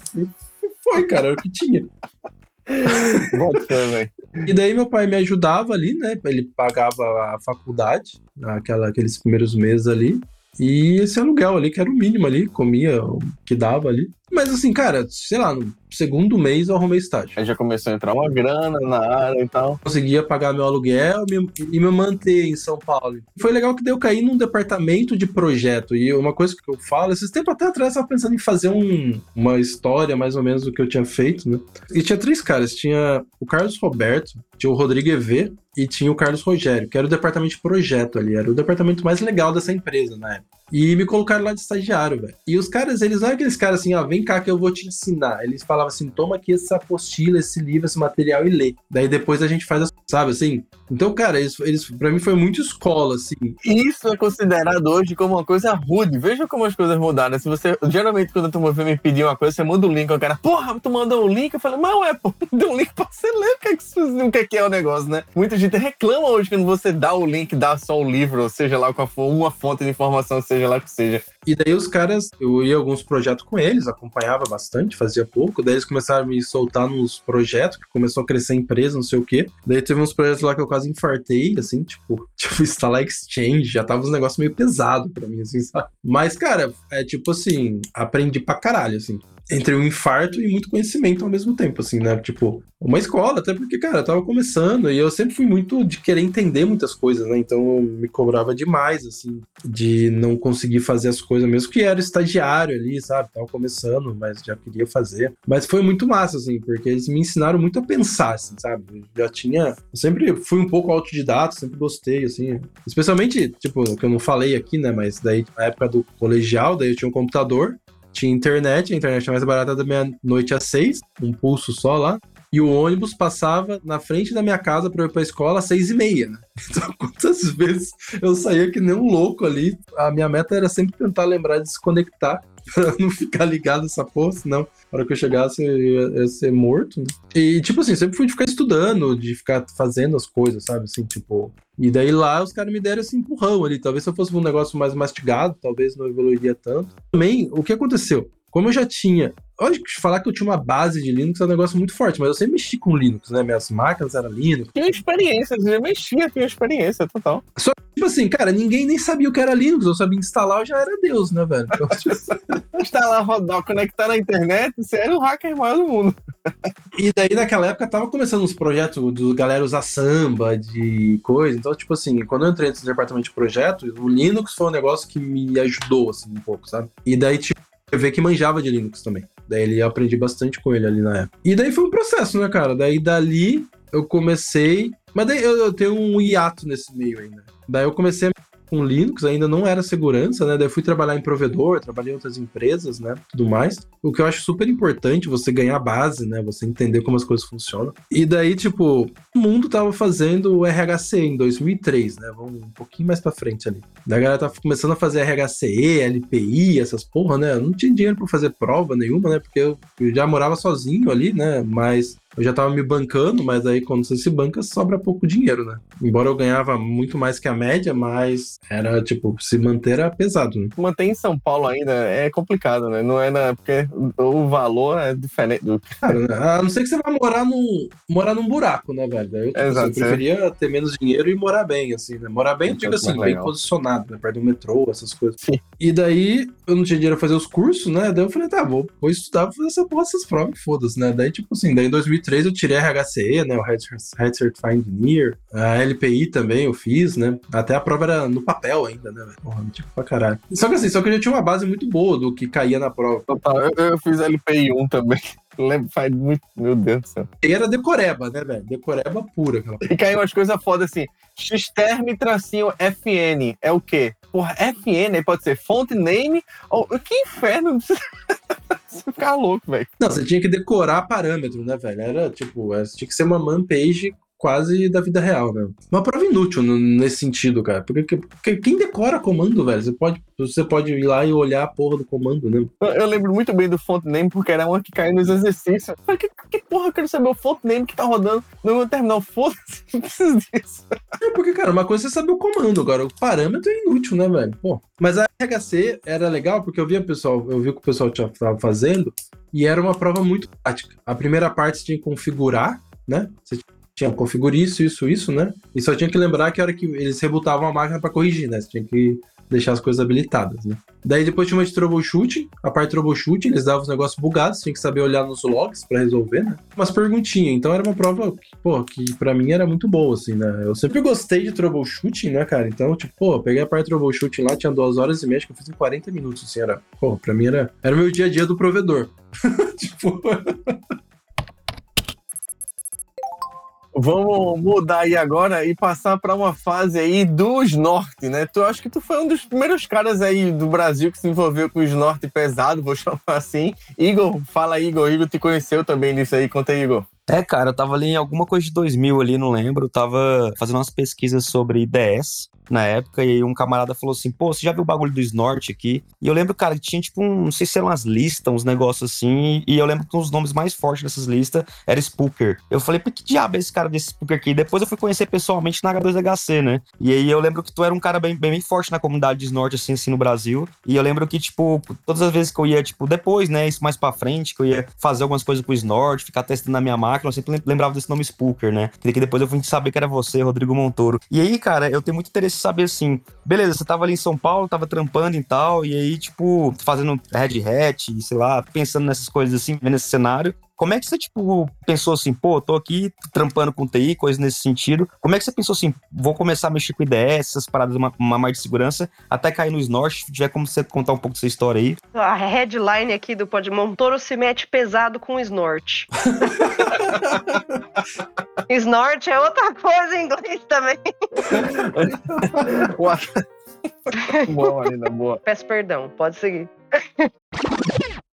foi, cara, era o que tinha. Fé, velho. E daí meu pai me ajudava ali, né? Ele pagava a faculdade, aquela, aqueles primeiros meses ali. E esse aluguel ali, que era o mínimo ali, comia o que dava ali. Mas assim, cara, sei lá, no segundo mês eu arrumei estágio. Aí já começou a entrar uma grana na área e tal. Conseguia pagar meu aluguel e me manter em São Paulo. Foi legal que daí eu caí num departamento de projeto. E uma coisa que eu falo, esses tempos até atrás eu tava pensando em fazer um- uma história mais ou menos do que eu tinha feito, né? E tinha três caras. Tinha o Carlos Roberto, tinha o Rodrigo EV e tinha o Carlos Rogério, que era o departamento de projeto ali. Era o departamento mais legal dessa empresa na época. E me colocaram lá de estagiário, velho. E os caras, eles não eram aqueles caras assim, ó, vem cá que eu vou te ensinar. Eles falavam assim, toma aqui essa apostila, esse livro, esse material e lê. Daí depois a gente faz, as, sabe assim? Então, cara, eles, eles para mim foi muito escola, assim. Isso é considerado hoje como uma coisa rude. Veja como as coisas mudaram. Se você, geralmente, quando tu vem me pedir uma coisa, você manda um link, o cara, porra, tu mandou um link. Eu falei, mas ué, pô, deu um link pra você ler o que é, que, o que é que é o negócio, né? Muita gente reclama hoje quando você dá o link, dá só o livro, ou seja lá qual for, uma fonte de informação, seja lá o que seja. E daí os caras, eu ia alguns projetos com eles, acompanhava bastante, fazia pouco. Daí eles começaram a me soltar nos projetos, que começou a crescer a empresa, não sei o quê. Daí teve uns projetos lá que eu quase infartei, assim, tipo, tipo instalar Exchange, já tava uns negócios meio pesado pra mim, assim, sabe? Mas, cara, é tipo assim, aprendi pra caralho, assim. Entre um infarto e muito conhecimento ao mesmo tempo, assim, né? Tipo, uma escola, até porque, cara, eu tava começando e eu sempre fui muito de querer entender muitas coisas, né? Então eu me cobrava demais, assim, de não conseguir fazer as coisas, mesmo que era estagiário ali, sabe? Tava começando, mas já queria fazer. Mas foi muito massa, assim, porque eles me ensinaram muito a pensar, assim, sabe? Eu já tinha. Eu sempre fui um pouco autodidata, sempre gostei, assim. Especialmente, tipo, que eu não falei aqui, né? Mas daí, na época do colegial, daí eu tinha um computador, tinha internet, a internet mais barata da meia-noite às seis, um pulso só lá. E o ônibus passava na frente da minha casa para eu ir pra escola às seis e meia, né? Então, quantas vezes eu saía que nem um louco ali. A minha meta era sempre tentar lembrar de se conectar pra não ficar ligado essa porra, senão na hora que eu chegasse eu ia, ia ser morto, né? E, tipo assim, sempre fui de ficar estudando, de ficar fazendo as coisas, sabe? Assim, tipo. E daí lá os caras me deram esse empurrão ali. Talvez se eu fosse um negócio mais mastigado, talvez não evoluiria tanto. Também, o que aconteceu? Como eu já tinha. Lógico que falar que eu tinha uma base de Linux é um negócio muito forte, mas eu sempre mexi com Linux, né? Minhas máquinas eram Linux. Tinha experiência, você já mexia, tinha experiência total. Tipo assim, cara, ninguém nem sabia o que era Linux, eu sabia instalar, eu já era Deus, né, velho? Então, tipo, Instalar, rodar, conectar na internet, você era o hacker maior do mundo. E daí, naquela época, tava começando uns projetos do galera usar samba, de coisa. Então, tipo assim, quando eu entrei nesse departamento de projeto, o Linux foi um negócio que me ajudou, assim, um pouco, sabe? E daí, tipo, vi que manjava de Linux também. Daí ele aprendi bastante com ele ali na época. E daí foi um processo, né, cara? Daí dali eu comecei. Mas daí eu, eu tenho um hiato nesse meio ainda. Daí eu comecei a com Linux, ainda não era segurança, né? Daí fui trabalhar em provedor, trabalhei em outras empresas, né? Tudo mais. O que eu acho super importante, você ganhar base, né? Você entender como as coisas funcionam. E daí, tipo, o mundo tava fazendo o RHC em 2003, né? Vamos um pouquinho mais pra frente ali. Daí a galera tava começando a fazer RHCE, LPI, essas porra, né? Eu não tinha dinheiro pra fazer prova nenhuma, né? Porque eu já morava sozinho ali, né? Mas eu já tava me bancando, mas aí quando você se banca, sobra pouco dinheiro, né? Embora eu ganhava muito mais que a média, mas era, tipo, se manter era pesado, né? Manter em São Paulo ainda é complicado, né? Não é na, porque o valor é diferente do Cara, né? a não ser que você vá morar num, morar num buraco, né, velho? Eu, tipo, Exato, assim, eu preferia ter menos dinheiro e morar bem, assim, né? Morar bem, eu digo assim, bem legal. posicionado, né? Perto do metrô, essas coisas. Sim. E daí, eu não tinha dinheiro pra fazer os cursos, né? Daí eu falei, tá, vou, vou estudar, vou fazer essa porra, essas provas, foda-se, né? Daí, tipo assim, daí em 2003 eu tirei a RHCE, né? O Head Certified Engineer. A LPI também eu fiz, né? Até a prova era no papel ainda, né? Porra, tipo pra caralho. Só que assim, só que eu já tinha uma base muito boa do que caía na prova. total. Eu, eu fiz LPI 1 também. Lembro, faz muito. Meu Deus do céu. E era decoreba, né, velho? Decoreba pura aquela E caiu umas coisas fodas assim. Xterm tracinho FN. É o quê? Porra, FN aí pode ser fonte name. Ou, que inferno! Você ficar louco, velho. Não, você tinha que decorar parâmetro, né, velho? Era tipo, era- tinha que ser uma man page quase da vida real, né? Uma prova inútil nesse sentido, cara. Porque, porque quem decora comando, velho? Você pode, você pode ir lá e olhar a porra do comando, né? Eu, eu lembro muito bem do font name porque era uma que caiu nos exercícios. Falei, que, que porra eu quero saber o font name que tá rodando no meu terminal? Foda-se, não preciso disso. É porque, cara, uma coisa é saber o comando, agora o parâmetro é inútil, né, velho? Pô. Mas a RHC era legal porque eu via o pessoal, eu vi o que o pessoal tava fazendo e era uma prova muito prática. A primeira parte tinha que configurar, né? Você tinha que configurar isso, isso, isso, né? E só tinha que lembrar que a hora que eles rebutavam a máquina para corrigir, né? Você tinha que deixar as coisas habilitadas, né? Daí depois tinha uma de troubleshooting, a parte de troubleshooting, eles davam os negócios bugados, tinha que saber olhar nos logs pra resolver, né? Umas perguntinhas, então era uma prova, que, pô, que pra mim era muito boa, assim, né? Eu sempre gostei de troubleshooting, né, cara? Então, tipo, pô, eu peguei a parte de troubleshooting lá, tinha duas horas e meia, acho que eu fiz em 40 minutos, assim, era, pô, pra mim era, era o meu dia a dia do provedor. tipo, Vamos mudar aí agora e passar para uma fase aí do Snort, né? Tu acho que tu foi um dos primeiros caras aí do Brasil que se envolveu com o Snort pesado, vou chamar assim. Igor, fala Igor. Igor te conheceu também nisso aí. Conta aí, Igor. É, cara, eu tava ali em alguma coisa de 2000 ali, não lembro. Eu tava fazendo umas pesquisas sobre IDS na época, e um camarada falou assim, pô, você já viu o bagulho do Snort aqui? E eu lembro, cara, que tinha tipo, um, não sei se eram umas listas, uns negócios assim, e eu lembro que um dos nomes mais fortes dessas listas era Spooker. Eu falei, por que diabo é esse cara desse Spooker aqui? depois eu fui conhecer pessoalmente na H2HC, né? E aí eu lembro que tu era um cara bem, bem, bem forte na comunidade de Snort, assim, assim, no Brasil. E eu lembro que, tipo, todas as vezes que eu ia, tipo, depois, né, isso mais pra frente, que eu ia fazer algumas coisas com o Snort, ficar testando na minha máquina, eu sempre lembrava desse nome Spooker, né? Que depois eu fui saber que era você, Rodrigo Montoro. E aí, cara, eu tenho muito interesse saber, assim, beleza, você tava ali em São Paulo, tava trampando e tal, e aí, tipo, fazendo Red Hat, sei lá, pensando nessas coisas assim, vendo esse cenário. Como é que você, tipo, pensou assim, pô, tô aqui trampando com TI, coisas nesse sentido. Como é que você pensou assim, vou começar a mexer com IDS, essas paradas, uma, uma mais de segurança, até cair no Snort? Se tiver como você contar um pouco dessa história aí. A headline aqui do Pod Montoro se mete pesado com snort. snort é outra coisa em inglês também. boa, Marina, boa. Peço perdão, pode seguir.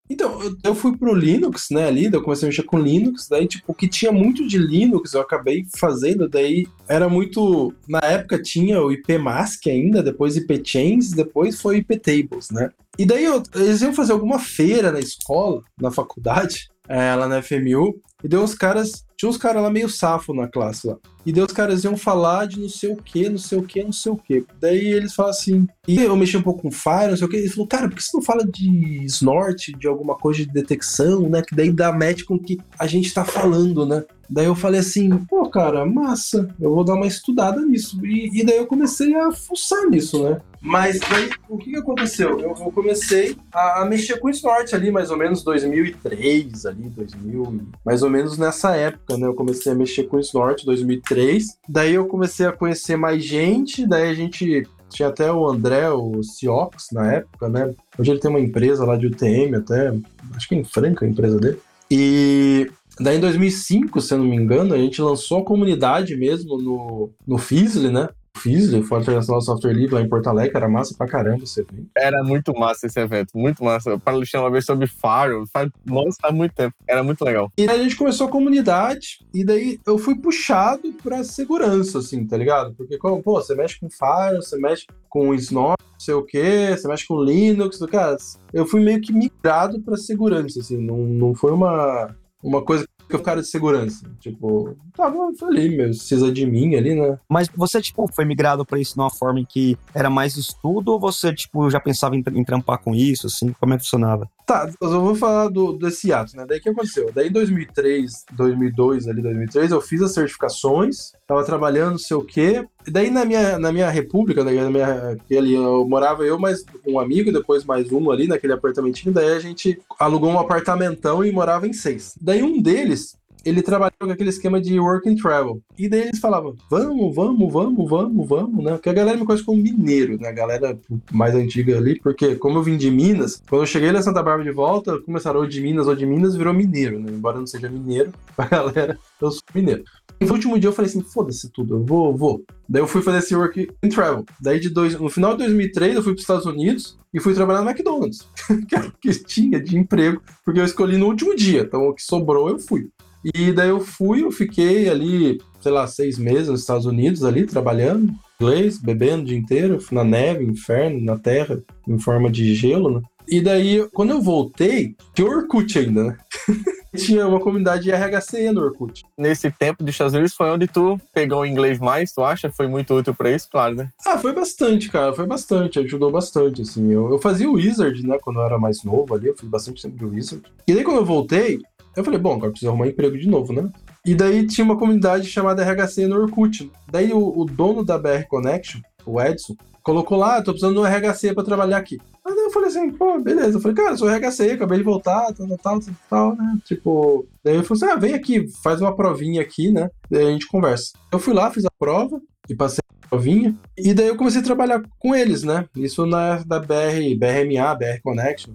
Então, eu- fui pro Linux, né, ali, eu comecei a mexer com Linux, daí, tipo, o que tinha muito de Linux, eu acabei fazendo, daí era muito... Na época tinha o IPMask ainda, depois IPChains, depois foi IPTables, né? E daí eu- eles iam fazer alguma feira na escola, na faculdade, é, lá na FMU, e daí uns caras... Tinha uns caras lá meio safo na classe lá. E daí os caras iam falar de não sei o que, não sei o que, não sei o que. Daí eles falam assim. E eu mexi um pouco com Fire, não sei o que. Ele falou, cara, por que você não fala de snort, de alguma coisa de detecção, né? Que daí dá match com o que a gente tá falando, né? Daí eu falei assim, pô, cara, massa, eu vou dar uma estudada nisso. E, e daí eu comecei a fuçar nisso, né? Mas daí, o que, que aconteceu? Eu, eu comecei a, a mexer com o Snort ali, mais ou menos 2003, ali, 2000, e- mais ou menos nessa época, né? Eu comecei a mexer com o Snort, 2003. Daí eu comecei a conhecer mais gente, daí a gente tinha até o André, o Ciox, na época, né? Hoje ele tem uma empresa lá de UTM, até, acho que é em Franca a empresa dele. E daí em 2005, se eu não me engano, a gente lançou a comunidade mesmo no, no Fizzly, né? O Fizzly, Fórum Internacional Software Livre, lá em Porto Alegre, era massa pra caramba você ver. Era muito massa esse evento, muito massa. Para Alexandre uma vez sobre Faro, faz, nossa, faz muito tempo. Era muito legal. E daí a gente começou a comunidade, e daí eu fui puxado pra segurança, assim, tá ligado? Porque, como, pô, você mexe com Fire, você mexe com Snort, não sei o quê, você mexe com Linux, do cara. Eu fui meio que migrado pra segurança, assim, não, não foi uma, uma coisa que eu ficara de segurança. Tipo, tava ali, meu, precisa de mim ali, né? Mas você, tipo, foi migrado pra isso numa forma em que era mais estudo ou você, tipo, já pensava em, em trampar com isso, assim? Como é que funcionava? Tá, eu vou falar do, desse ato, né? Daí o que aconteceu? Daí em 2003, 2002, ali 2003, eu fiz as certificações, tava trabalhando, não sei o quê. E daí na minha, na minha república, na minha, ali eu morava eu mais um amigo, depois mais um ali naquele apartamentinho. Daí a gente alugou um apartamentão e morava em seis. Daí um deles, ele trabalhava com aquele esquema de work and travel. E daí eles falavam, vamos, vamos, vamos, vamos, vamos, né? Porque a galera me conhece como mineiro, né? A galera mais antiga ali, porque como eu vim de Minas, quando eu cheguei na Santa Bárbara de volta, começaram ou de Minas ou de Minas, virou mineiro, né? Embora não seja mineiro, a galera, eu sou mineiro. No último dia eu falei assim, foda-se tudo, eu vou, vou. Daí eu fui fazer esse work and travel. Daí de dois, no final de 2003 eu fui para os Estados Unidos e fui trabalhar no McDonald's, que tinha de emprego, porque eu escolhi no último dia, então o que sobrou eu fui. E daí eu fui, eu fiquei ali, sei lá, seis meses nos Estados Unidos ali, trabalhando, inglês, bebendo o dia inteiro, na neve, inferno, na terra, em forma de gelo, né? E daí, quando eu voltei, tinha Orkut ainda, né? tinha uma comunidade de RHC no Orkut. Nesse tempo dos Estados Unidos foi onde tu pegou o inglês mais, tu acha? Foi muito útil pra isso, claro, né? Ah, foi bastante, cara, foi bastante, ajudou bastante, assim. Eu, eu fazia o Wizard, né, quando eu era mais novo ali, eu fiz bastante tempo de Wizard. E daí, quando eu voltei, eu falei, bom, agora preciso arrumar emprego de novo, né? E daí tinha uma comunidade chamada RHC no Orkut. Daí o, o dono da BR Connection, o Edson, colocou lá, tô precisando de um RHC pra trabalhar aqui. Daí eu falei assim, pô, beleza. Eu falei, cara, eu sou RHC, acabei de voltar, tal, tal, tal, tal, né? Tipo, daí eu falei assim, ah, vem aqui, faz uma provinha aqui, né? Daí a gente conversa. Eu fui lá, fiz a prova e passei a provinha. E daí eu comecei a trabalhar com eles, né? Isso na da BR, BRMA, BR Connection,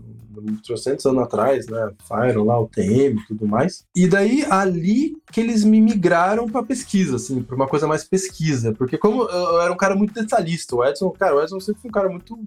trocentos anos atrás, né? Fire lá, o TM e tudo mais. E daí, ali que eles me migraram pra pesquisa, assim, pra uma coisa mais pesquisa. Porque como eu, era um cara muito detalhista, o Edson, cara, o Edson sempre foi um cara muito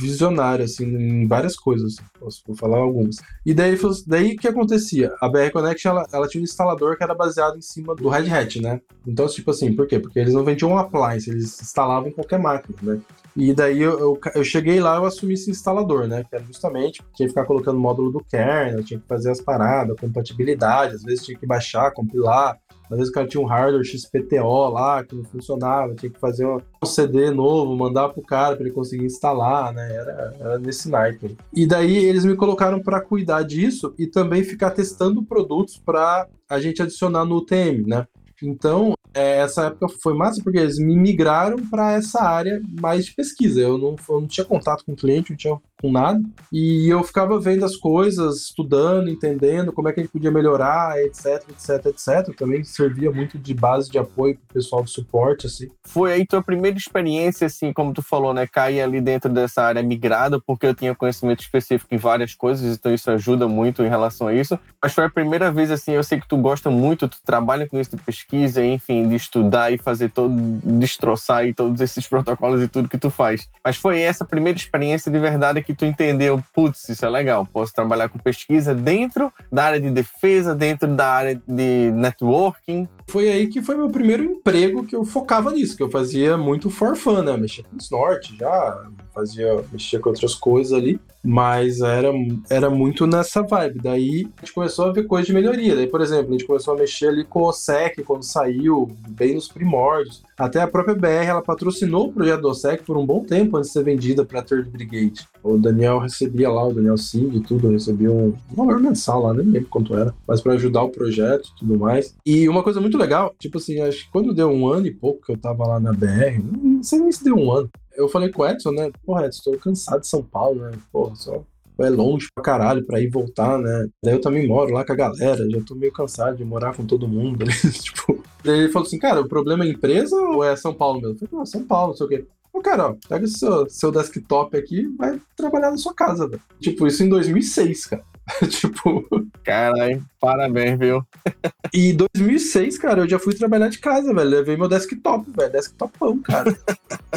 visionário, assim, em várias coisas. Assim, posso vou falar algumas. E daí, daí que acontecia? A BR Connection, ela, ela tinha um instalador que era baseado em cima do Red Hat, né? Então, tipo assim, por quê? Porque eles não vendiam um appliance, eles instalavam qualquer máquina, né? E daí eu, eu, eu, cheguei lá eu assumi esse instalador, né? Que era justamente tinha que ficar colocando módulo do kernel, tinha que fazer as paradas, compatibilidade, às vezes tinha que baixar, compilar, às vezes o cara tinha um hardware XPTO lá que não funcionava, tinha que fazer um CD novo, mandar pro cara para ele conseguir instalar, né? Era, era nesse naipe. E daí eles me colocaram para cuidar disso e também ficar testando produtos para a gente adicionar no UTM, né? Então, é, essa época foi massa porque eles me migraram para essa área mais de pesquisa. Eu não, eu não tinha contato com o cliente, não tinha com nada. E eu ficava vendo as coisas, estudando, entendendo como é que a gente podia melhorar, etc, etc, etc. Também servia muito de base de apoio pro pessoal do suporte, assim. Foi aí tua primeira experiência, assim, como tu falou, né? Cair ali dentro dessa área migrada, porque eu tinha conhecimento específico em várias coisas, então isso ajuda muito em relação a isso. Mas foi a primeira vez, assim, eu sei que tu gosta muito, tu trabalha com isso de pesquisa, enfim, de estudar e fazer todo, destroçar aí todos esses protocolos e tudo que tu faz. Mas foi essa primeira experiência de verdade que que tu entendeu, putz, isso é legal, posso trabalhar com pesquisa dentro da área de defesa, dentro da área de networking? Foi aí que foi meu primeiro emprego que eu focava nisso, que eu fazia muito for fun, né? Mexia com Snort já, fazia, mexia com outras coisas ali, mas era, era muito nessa vibe. Daí a gente começou a ver coisas de melhoria. Daí, por exemplo, a gente começou a mexer ali com o SEC quando saiu, bem nos primórdios. Até a própria BR, ela patrocinou o projeto do OSEC por um bom tempo antes de ser vendida para a Third Brigade. Daniel recebia lá, o Daniel Singh e tudo, recebia um valor mensal lá, nem lembro quanto era, mas para ajudar o projeto e tudo mais. E uma coisa muito legal, tipo assim, acho que quando deu um ano e pouco que eu tava lá na BR, não sei nem se deu um ano, eu falei com o Edson, né? Porra, Edson, tô cansado de São Paulo, né? Porra, só é longe pra caralho pra ir voltar, né? Daí eu também moro lá com a galera, já tô meio cansado de morar com todo mundo. Né? tipo, daí ele falou assim, cara, o problema é empresa ou é São Paulo mesmo? Eu falei, não, São Paulo, não sei o quê. Ô, cara, ó, pega o seu, seu desktop aqui e vai trabalhar na sua casa, velho. Tipo, isso em 2006, cara. tipo. Caralho, parabéns, viu? e 2006, cara, eu já fui trabalhar de casa, velho. Levei meu desktop, velho. Desktopão, cara.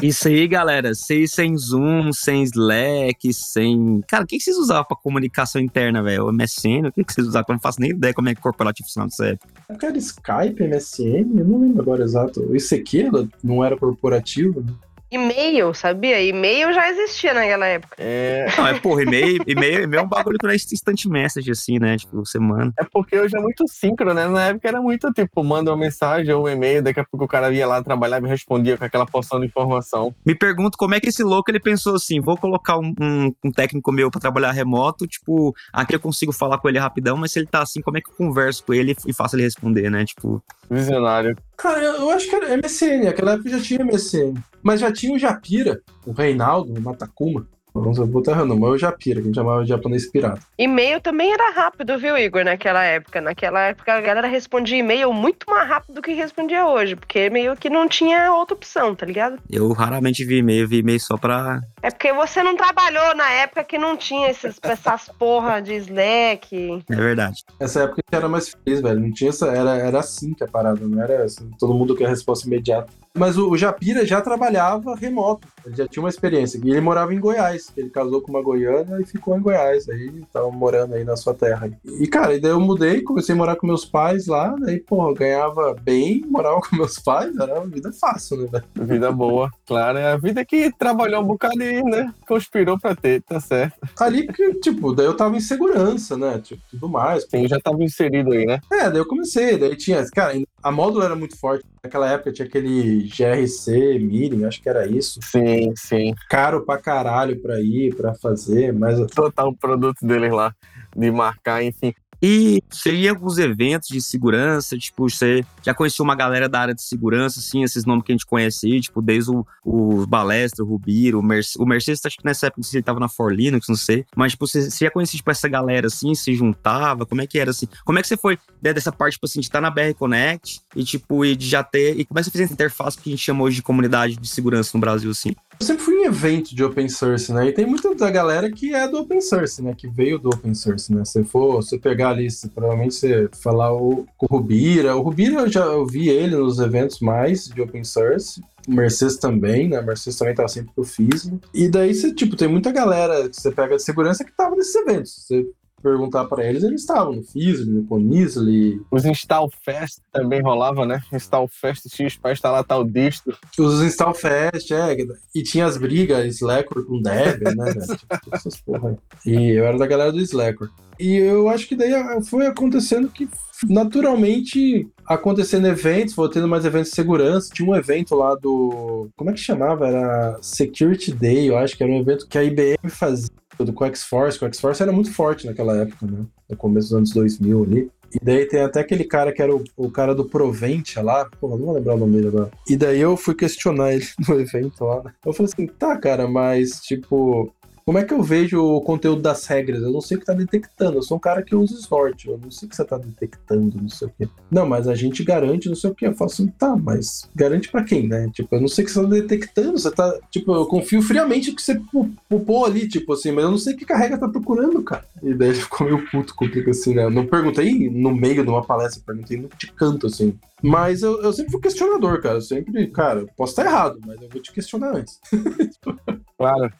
Isso aí, galera. Sem, sem Zoom, sem Slack, sem. Cara, o que vocês usavam pra comunicação interna, velho? O MSN? O que vocês usavam? Eu não faço nem ideia como é que corporativo funcionava nessa época. Era Skype, MSN? Eu não lembro agora exato. Isso aqui não era corporativo, né? E-mail, sabia? E-mail já existia naquela época. É. Não, é porra, e-mail, e-mail, e-mail é um bagulho que não é instant message, assim, né? Tipo, você manda. É porque hoje é muito síncrono, né? Na época era muito, tipo, manda uma mensagem ou um e-mail, daqui a pouco o cara ia lá trabalhar e respondia com aquela porção de informação. Me pergunto como é que esse louco ele pensou assim: vou colocar um, um, um técnico meu pra trabalhar remoto, tipo, aqui eu consigo falar com ele rapidão, mas se ele tá assim, como é que eu converso com ele e faço ele responder, né? Tipo. Visionário. Cara, eu acho que era MSN, aquela época já tinha MSN. Mas já tinha o Japira, o Reinaldo, o Matakuma. Vamos botar errando, mas o Japira, que a gente chamava de japonês pirata. E-mail também era rápido, viu, Igor, naquela época. Naquela época a galera respondia e-mail muito mais rápido do que respondia hoje, porque meio que não tinha outra opção, tá ligado? Eu raramente vi e-mail, vi e-mail só pra. É porque você não trabalhou na época que não tinha esses, essas porra de Slack. É verdade. Essa época era mais feliz, velho. Não tinha essa. Era, era assim que a parada, não era assim, todo mundo quer resposta imediata. Mas o, o Japira já trabalhava remoto, ele já tinha uma experiência. E ele morava em Goiás. Ele casou com uma goiana e ficou em Goiás. Aí tava morando aí na sua terra. E, cara, e daí eu mudei, comecei a morar com meus pais lá. Daí, pô, ganhava bem, morava com meus pais. Era uma vida fácil, né, velho? Vida boa, claro. É a vida que trabalhou um bocado e, né, conspirou pra ter, tá certo. Ali, porque, tipo, daí eu tava em segurança, né? Tipo, tudo mais. Sim, já tava inserido aí, né? É, daí eu comecei. Daí tinha, cara, a módulo era muito forte. Naquela época tinha aquele GRC Meeting, acho que era isso. Sim, sim. Caro pra caralho pra ir, pra fazer, mas. Total produto deles lá, de marcar, enfim. E você ia alguns eventos de segurança, tipo, você já conheceu uma galera da área de segurança, assim, esses nomes que a gente conhece aí, tipo, desde o, o Balestra, o Rubiro, o, Merce, o Mercedes, acho que nessa época ele tava na For Linux, não sei. Mas, tipo, você, você já conhecia, tipo, essa galera, assim, se juntava? Como é que era, assim? Como é que você foi né, dessa parte, tipo, assim, de estar na BR Connect e, tipo, e de já ter... E como é que você fez essa interface que a gente chama hoje de comunidade de segurança no Brasil, assim? Eu sempre fui em evento de open source, né? E tem muita da galera que é do open source, né? Que veio do open source, né? Se for, se pegar se, provavelmente você falar o, o Rubira. O Rubira eu já eu vi ele nos eventos mais de open source. O Mercedes também, né? O Mercedes também tava sempre pro FISM. E daí você, tipo, tem muita galera que você pega de segurança que tava nesses eventos. Você perguntar para eles, eles estavam no Fizzly, no Conisly. Os Install Fest também rolava, né? Install Fest X para instalar tal distro. Os Install Fest, é. E tinha as brigas Slacker com Debian, né? tipo, essas porra. E eu era da galera do Slacker. E eu acho que daí foi acontecendo que naturalmente acontecendo eventos, vou tendo mais eventos de segurança. Tinha um evento lá do. Como é que chamava? Era Security Day, eu acho que era um evento que a IBM fazia do X-Force. O X-Force era muito forte naquela época, né? No começo dos anos 2000 ali. E daí tem até aquele cara que era o, o cara do Proventia lá, porra, não vou lembrar o nome dele agora. E daí eu fui questionar ele no evento lá. Eu falei assim, tá, cara, mas tipo, como é que eu vejo o conteúdo das regras? Eu não sei o que tá detectando. Eu sou um cara que usa Snort. Eu não sei o que você tá detectando, não sei o quê. Não, mas a gente garante, não sei o quê. Eu falo assim, tá, mas garante para quem, né? Tipo, eu não sei o que você tá detectando. Você tá. Tipo, eu confio friamente que você pupou ali, tipo assim, mas eu não sei o que a regra tá procurando, cara. E daí ele ficou meio puto comigo, assim, né? Eu não perguntei no meio de uma palestra, perguntei no de canto, assim. Mas eu, eu sempre fui questionador, cara. Eu sempre, cara, posso estar errado, mas eu vou te questionar antes. claro.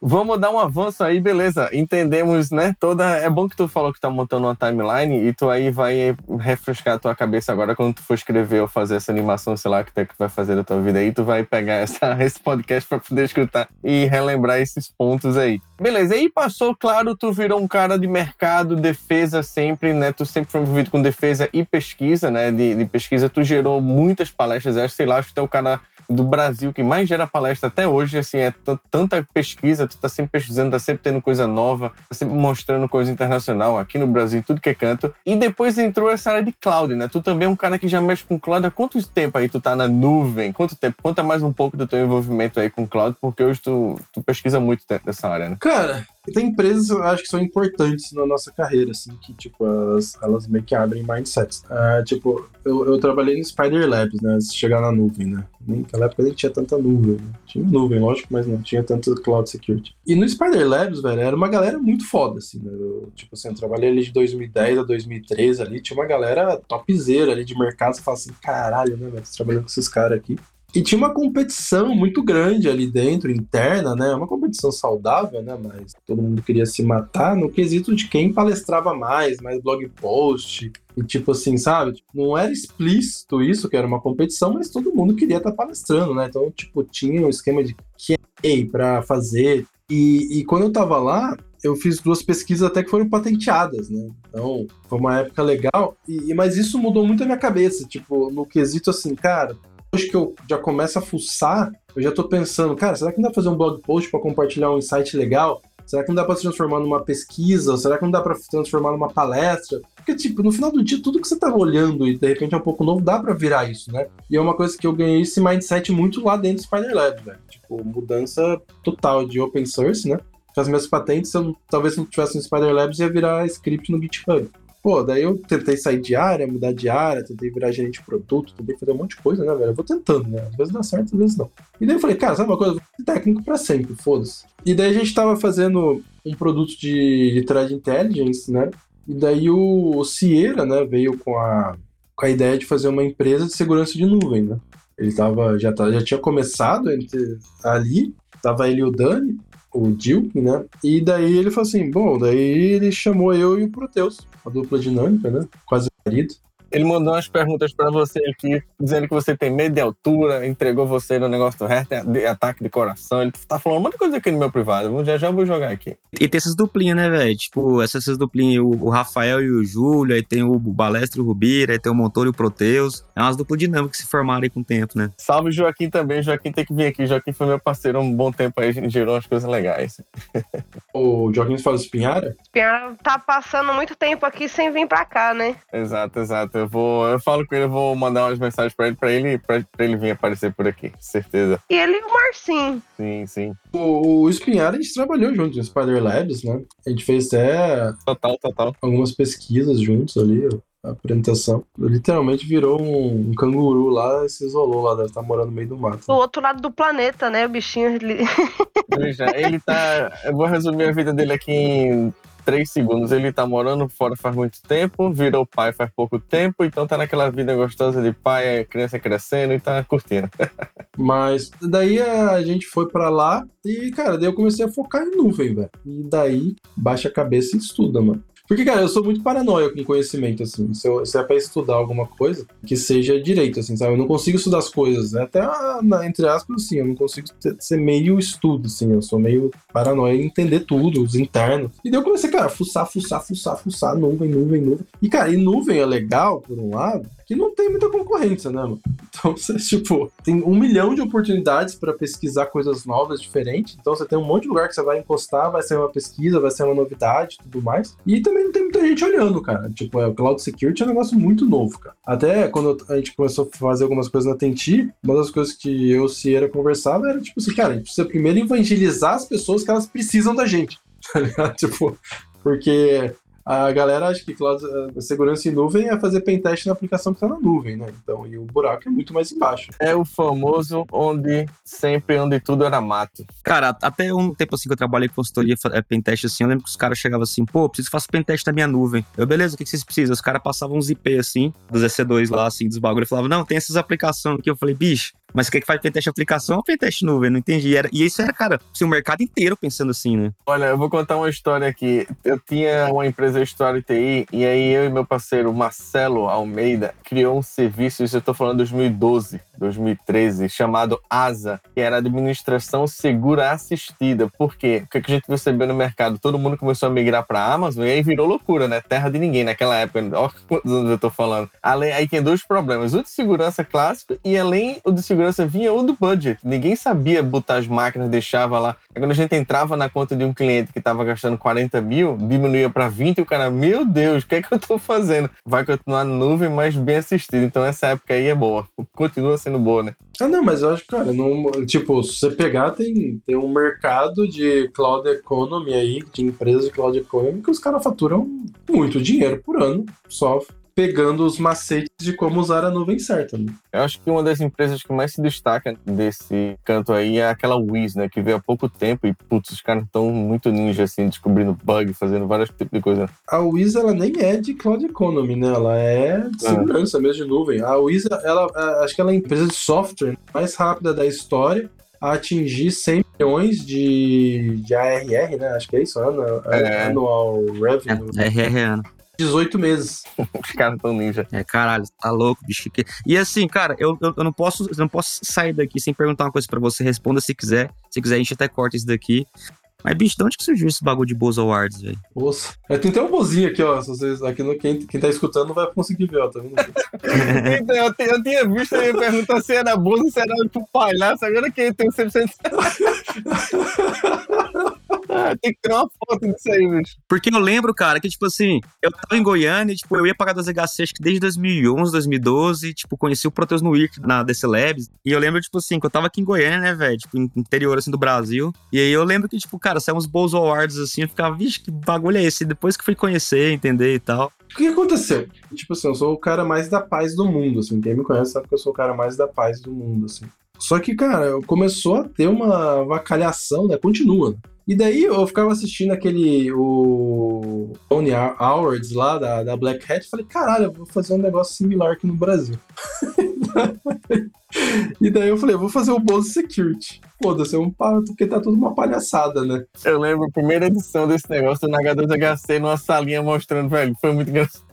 Vamos dar um avanço aí, beleza. Entendemos, né? Toda. É bom que tu falou que tá montando uma timeline e tu aí vai refrescar a tua cabeça agora quando tu for escrever ou fazer essa animação, sei lá, que tu vai fazer da tua vida aí, tu vai pegar essa, esse podcast para poder escutar e relembrar esses pontos aí. Beleza, aí passou, claro, tu virou um cara de mercado, defesa sempre, né? Tu sempre foi envolvido com defesa e pesquisa, né? De, de pesquisa, tu gerou muitas palestras, acho, sei lá, acho que tu é o cara do Brasil que mais gera palestra até hoje, assim, é tanta pesquisa, tu tá sempre pesquisando, tá sempre tendo coisa nova, tá sempre mostrando coisa internacional aqui no Brasil, tudo que é canto. E depois entrou essa área de cloud, né? Tu também é um cara que já mexe com cloud há quanto tempo aí tu tá na nuvem? Quanto tempo? Conta mais um pouco do teu envolvimento aí com cloud, porque hoje tu, tu pesquisa muito dessa área, né? Cara, tem empresas eu acho que são importantes na nossa carreira, assim, que, tipo, elas, elas meio que abrem mindsets. Uh, tipo, eu, eu trabalhei no Spider Labs, né, antes de chegar na nuvem, né. Naquela época nem tinha tanta nuvem. Né? Tinha nuvem, lógico, mas não tinha tanto cloud security. E no Spider Labs, velho, era uma galera muito foda, assim, né. Eu, tipo assim, eu trabalhei ali de 2010 a 2013 ali, tinha uma galera topzera ali de mercado, você fala assim, caralho, né, velho, trabalhando com esses caras aqui. E tinha uma competição muito grande ali dentro, interna, né? Uma competição saudável, né? Mas todo mundo queria se matar no quesito de quem palestrava mais, mais blog post. E tipo assim, sabe? Não era explícito isso, que era uma competição, mas todo mundo queria estar tá palestrando, né? Então, tipo, tinha um esquema de QA para fazer. E, e quando eu tava lá, eu fiz duas pesquisas até que foram patenteadas, né? Então, foi uma época legal. E, mas isso mudou muito a minha cabeça, tipo, no quesito assim, cara, depois que eu já começo a fuçar, eu já tô pensando, cara, será que não dá pra fazer um blog post para compartilhar um insight legal? Será que não dá para transformar numa pesquisa? Será que não dá para transformar numa palestra? Porque, tipo, no final do dia, tudo que você tá olhando e de repente é um pouco novo, dá para virar isso, né? E é uma coisa que eu ganhei esse mindset muito lá dentro do Spider Lab, velho. Tipo, mudança total de open source, né? As minhas patentes, eu, talvez se não tivesse no Spider Labs, ia virar script no GitHub. Pô, daí eu tentei sair de área, mudar de área, tentei virar gerente de produto, tentei fazer um monte de coisa, né, velho? Eu vou tentando, né? Às vezes dá certo, às vezes não. E daí eu falei, cara, sabe uma coisa? Eu vou ser técnico pra sempre, foda-se. E daí a gente tava fazendo um produto de, de thread intelligence, né? E daí o, o né, veio com a, com a ideia de fazer uma empresa de segurança de nuvem, né? Ele tava, já, tá, já tinha começado ali, tava ele e o Dani, o Dilk, né? E daí ele falou assim: bom, daí ele chamou eu e o Proteus, a dupla dinâmica, né? Quase marido. Ele mandou umas perguntas pra você aqui, dizendo que você tem medo de altura, entregou você no negócio do resto, de ataque de coração. Ele tá falando um monte de coisa aqui no meu privado. Eu Já já vou jogar aqui. E tem essas duplinhas, né, velho? Tipo, essas, essas duplinhas, o, o Rafael e o Júlio, aí tem o Balestre e o Rubira, aí tem o Montoro e o Proteus. É umas duplas dinâmicas que se formaram aí com o tempo, né? Salve Joaquim também. Joaquim tem que vir aqui. Joaquim foi meu parceiro há um bom tempo aí, gerou umas coisas legais. O Joaquim faz espinhara? Piara tá passando muito tempo aqui sem vir pra cá, né? Exato, exato. Eu vou, eu falo com ele, eu vou mandar umas mensagens pra ele, pra ele, pra, pra ele vir aparecer por aqui, certeza. E ele e o Marcinho. Sim, sim. O, o a gente trabalhou junto no Spider Labs, né? A gente fez até Total, total. algumas pesquisas juntos ali, a apresentação. Literalmente virou um, um canguru lá e se isolou lá, deve estar morando no meio do mato. Do outro lado do planeta, né? O bichinho. Ele... Veja, ele tá. Eu vou resumir a vida dele aqui em três segundos. Ele tá morando fora faz muito tempo, virou pai faz pouco tempo, então tá naquela vida gostosa de pai, a criança crescendo e tá curtindo. Mas daí a gente foi pra lá e, cara, daí eu comecei a focar em nuvem, velho. E daí baixa a cabeça e estuda, mano. Porque, cara, eu sou muito paranoia com conhecimento, assim. Se, eu- se é pra estudar alguma coisa, que seja direito, assim, sabe? Eu não consigo estudar as coisas, né? Até, ah, entre aspas, assim, eu não consigo ter- ser meio estudo, assim. Eu sou meio paranoia em entender tudo, os internos. E daí eu comecei, cara, a fuçar, fuçar, fuçar, fuçar, nuvem, nuvem, nuvem. E, cara, e nuvem é legal, por um lado, que não tem muita concorrência, né, mano? Então, você, tipo, tem um milhão de oportunidades pra pesquisar coisas novas, diferentes. Então, você tem um monte de lugar que você vai encostar, vai ser uma pesquisa, vai ser uma novidade tudo mais. E também não tem muita gente olhando, cara. Tipo, é, o Cloud Security é um negócio muito novo, cara. Até quando a gente começou a fazer algumas coisas na Tenti, uma das coisas que eu e o Sierra conversava era, tipo assim, cara, a gente precisa primeiro evangelizar as pessoas que elas precisam da gente. Tá? Tipo, porque a galera acha que cloud, eh, segurança em nuvem é fazer pentest na aplicação que está na nuvem, né? Então, e o buraco é muito mais embaixo. É o famoso onde sempre, onde tudo era mato. Cara, até um tempo assim que eu trabalhei com consultoria, é, pentest assim, eu lembro que os caras chegavam assim, pô, preciso fazer pentest na minha nuvem. Eu, beleza, o que que vocês precisam? Os caras passavam uns IP assim, dos EC2 lá, assim, dos bagulho, e falavam, não, tem essas aplicações aqui. Eu falei, bicho, mas o que que faz pentest aplicação ou pentest nuvem? Não entendi. Era, e isso era, cara, assim, o mercado inteiro pensando assim, né? Olha, eu vou contar uma história aqui. Eu tinha uma empresa de história TI e aí eu e meu parceiro Marcelo Almeida criou um serviço, isso eu tô falando 2012, 2013, chamado ASA, que era Administração Segura Assistida. Por quê? O que a gente percebeu no mercado? Todo mundo começou a migrar para Amazon e aí virou loucura, né? Terra de ninguém naquela época. Olha quantos anos eu tô falando. Além, aí tem dois problemas. O de segurança clássico e além o de segurança vinha o do budget. Ninguém sabia botar as máquinas, deixava lá. Aí quando a gente entrava na conta de um cliente que estava gastando 40 mil, diminuía para 20 e o cara, meu Deus, o que é que eu tô fazendo? Vai continuar na nuvem, mas bem assistido. Então essa época aí é boa. Continua sendo boa, né? Ah, não, mas eu acho que, cara, não, tipo, se você pegar, tem, tem um mercado de cloud economy aí, de empresas de cloud economy, que os caras faturam muito dinheiro por ano, só pegando os macetes de como usar a nuvem certa. Né? Eu acho que uma das empresas que mais se destaca desse canto aí é aquela Wiz, né? Que veio há pouco tempo e, putz, os caras estão muito ninja, assim, descobrindo bug, fazendo vários tipos de coisa. A Wiz, ela nem é de cloud economy, né? Ela é de segurança mesmo de nuvem. A Wiz, ela, ela- acho que ela é a empresa de software mais rápida da história a atingir 100 milhões de, de ARR, né? Acho que é isso, annual, É. annual revenue. É, é, é, é. 18 meses. Os caras estão ninja. É, caralho, tá louco, bicho. E assim, cara, eu, eu, eu não posso, eu não posso sair daqui sem perguntar uma coisa pra você. Responda se quiser. Se quiser, a gente até corta isso daqui. Mas, bicho, de onde que surgiu esse bagulho de Bozo Awards, velho? Nossa. É, tem até um bozinho aqui, ó. Se vocês, aqui no, quem, quem tá escutando não vai conseguir ver, ó. Tá vendo? Então, eu, tinha- eu tinha visto aí perguntar se era bolsa, se era tipo palhaço, agora que tem 100%. Ah, tem que tirar uma foto disso aí, bicho. Porque eu lembro, cara, que, tipo assim, eu tava em Goiânia, e, tipo, eu ia pagar das HC, acho que desde 2011, 2012, tipo, conheci o Proteus no IRC na DC Labs, e eu lembro, tipo assim, que eu tava aqui em Goiânia, né, velho, tipo, interior, assim, do Brasil, e aí eu lembro que, tipo, cara, saiu uns Bozo Awards, assim, eu ficava, vixe, que bagulho é esse? E depois que fui conhecer, entender e tal. O que aconteceu? Tipo assim, eu sou o cara mais da paz do mundo, assim. Quem me conhece sabe que eu sou o cara mais da paz do mundo, assim. Só que, cara, começou a ter uma vacalhação, né? Continua. E daí eu ficava assistindo aquele, o Tony Awards lá, da, da Black Hat, falei, caralho, eu vou fazer um negócio similar aqui no Brasil. e daí eu falei, eu vou fazer o Bose Security. Foda-se, é um porque tá tudo uma palhaçada, né? Eu lembro a primeira edição desse negócio na H2HC numa salinha mostrando, velho, foi muito engraçado.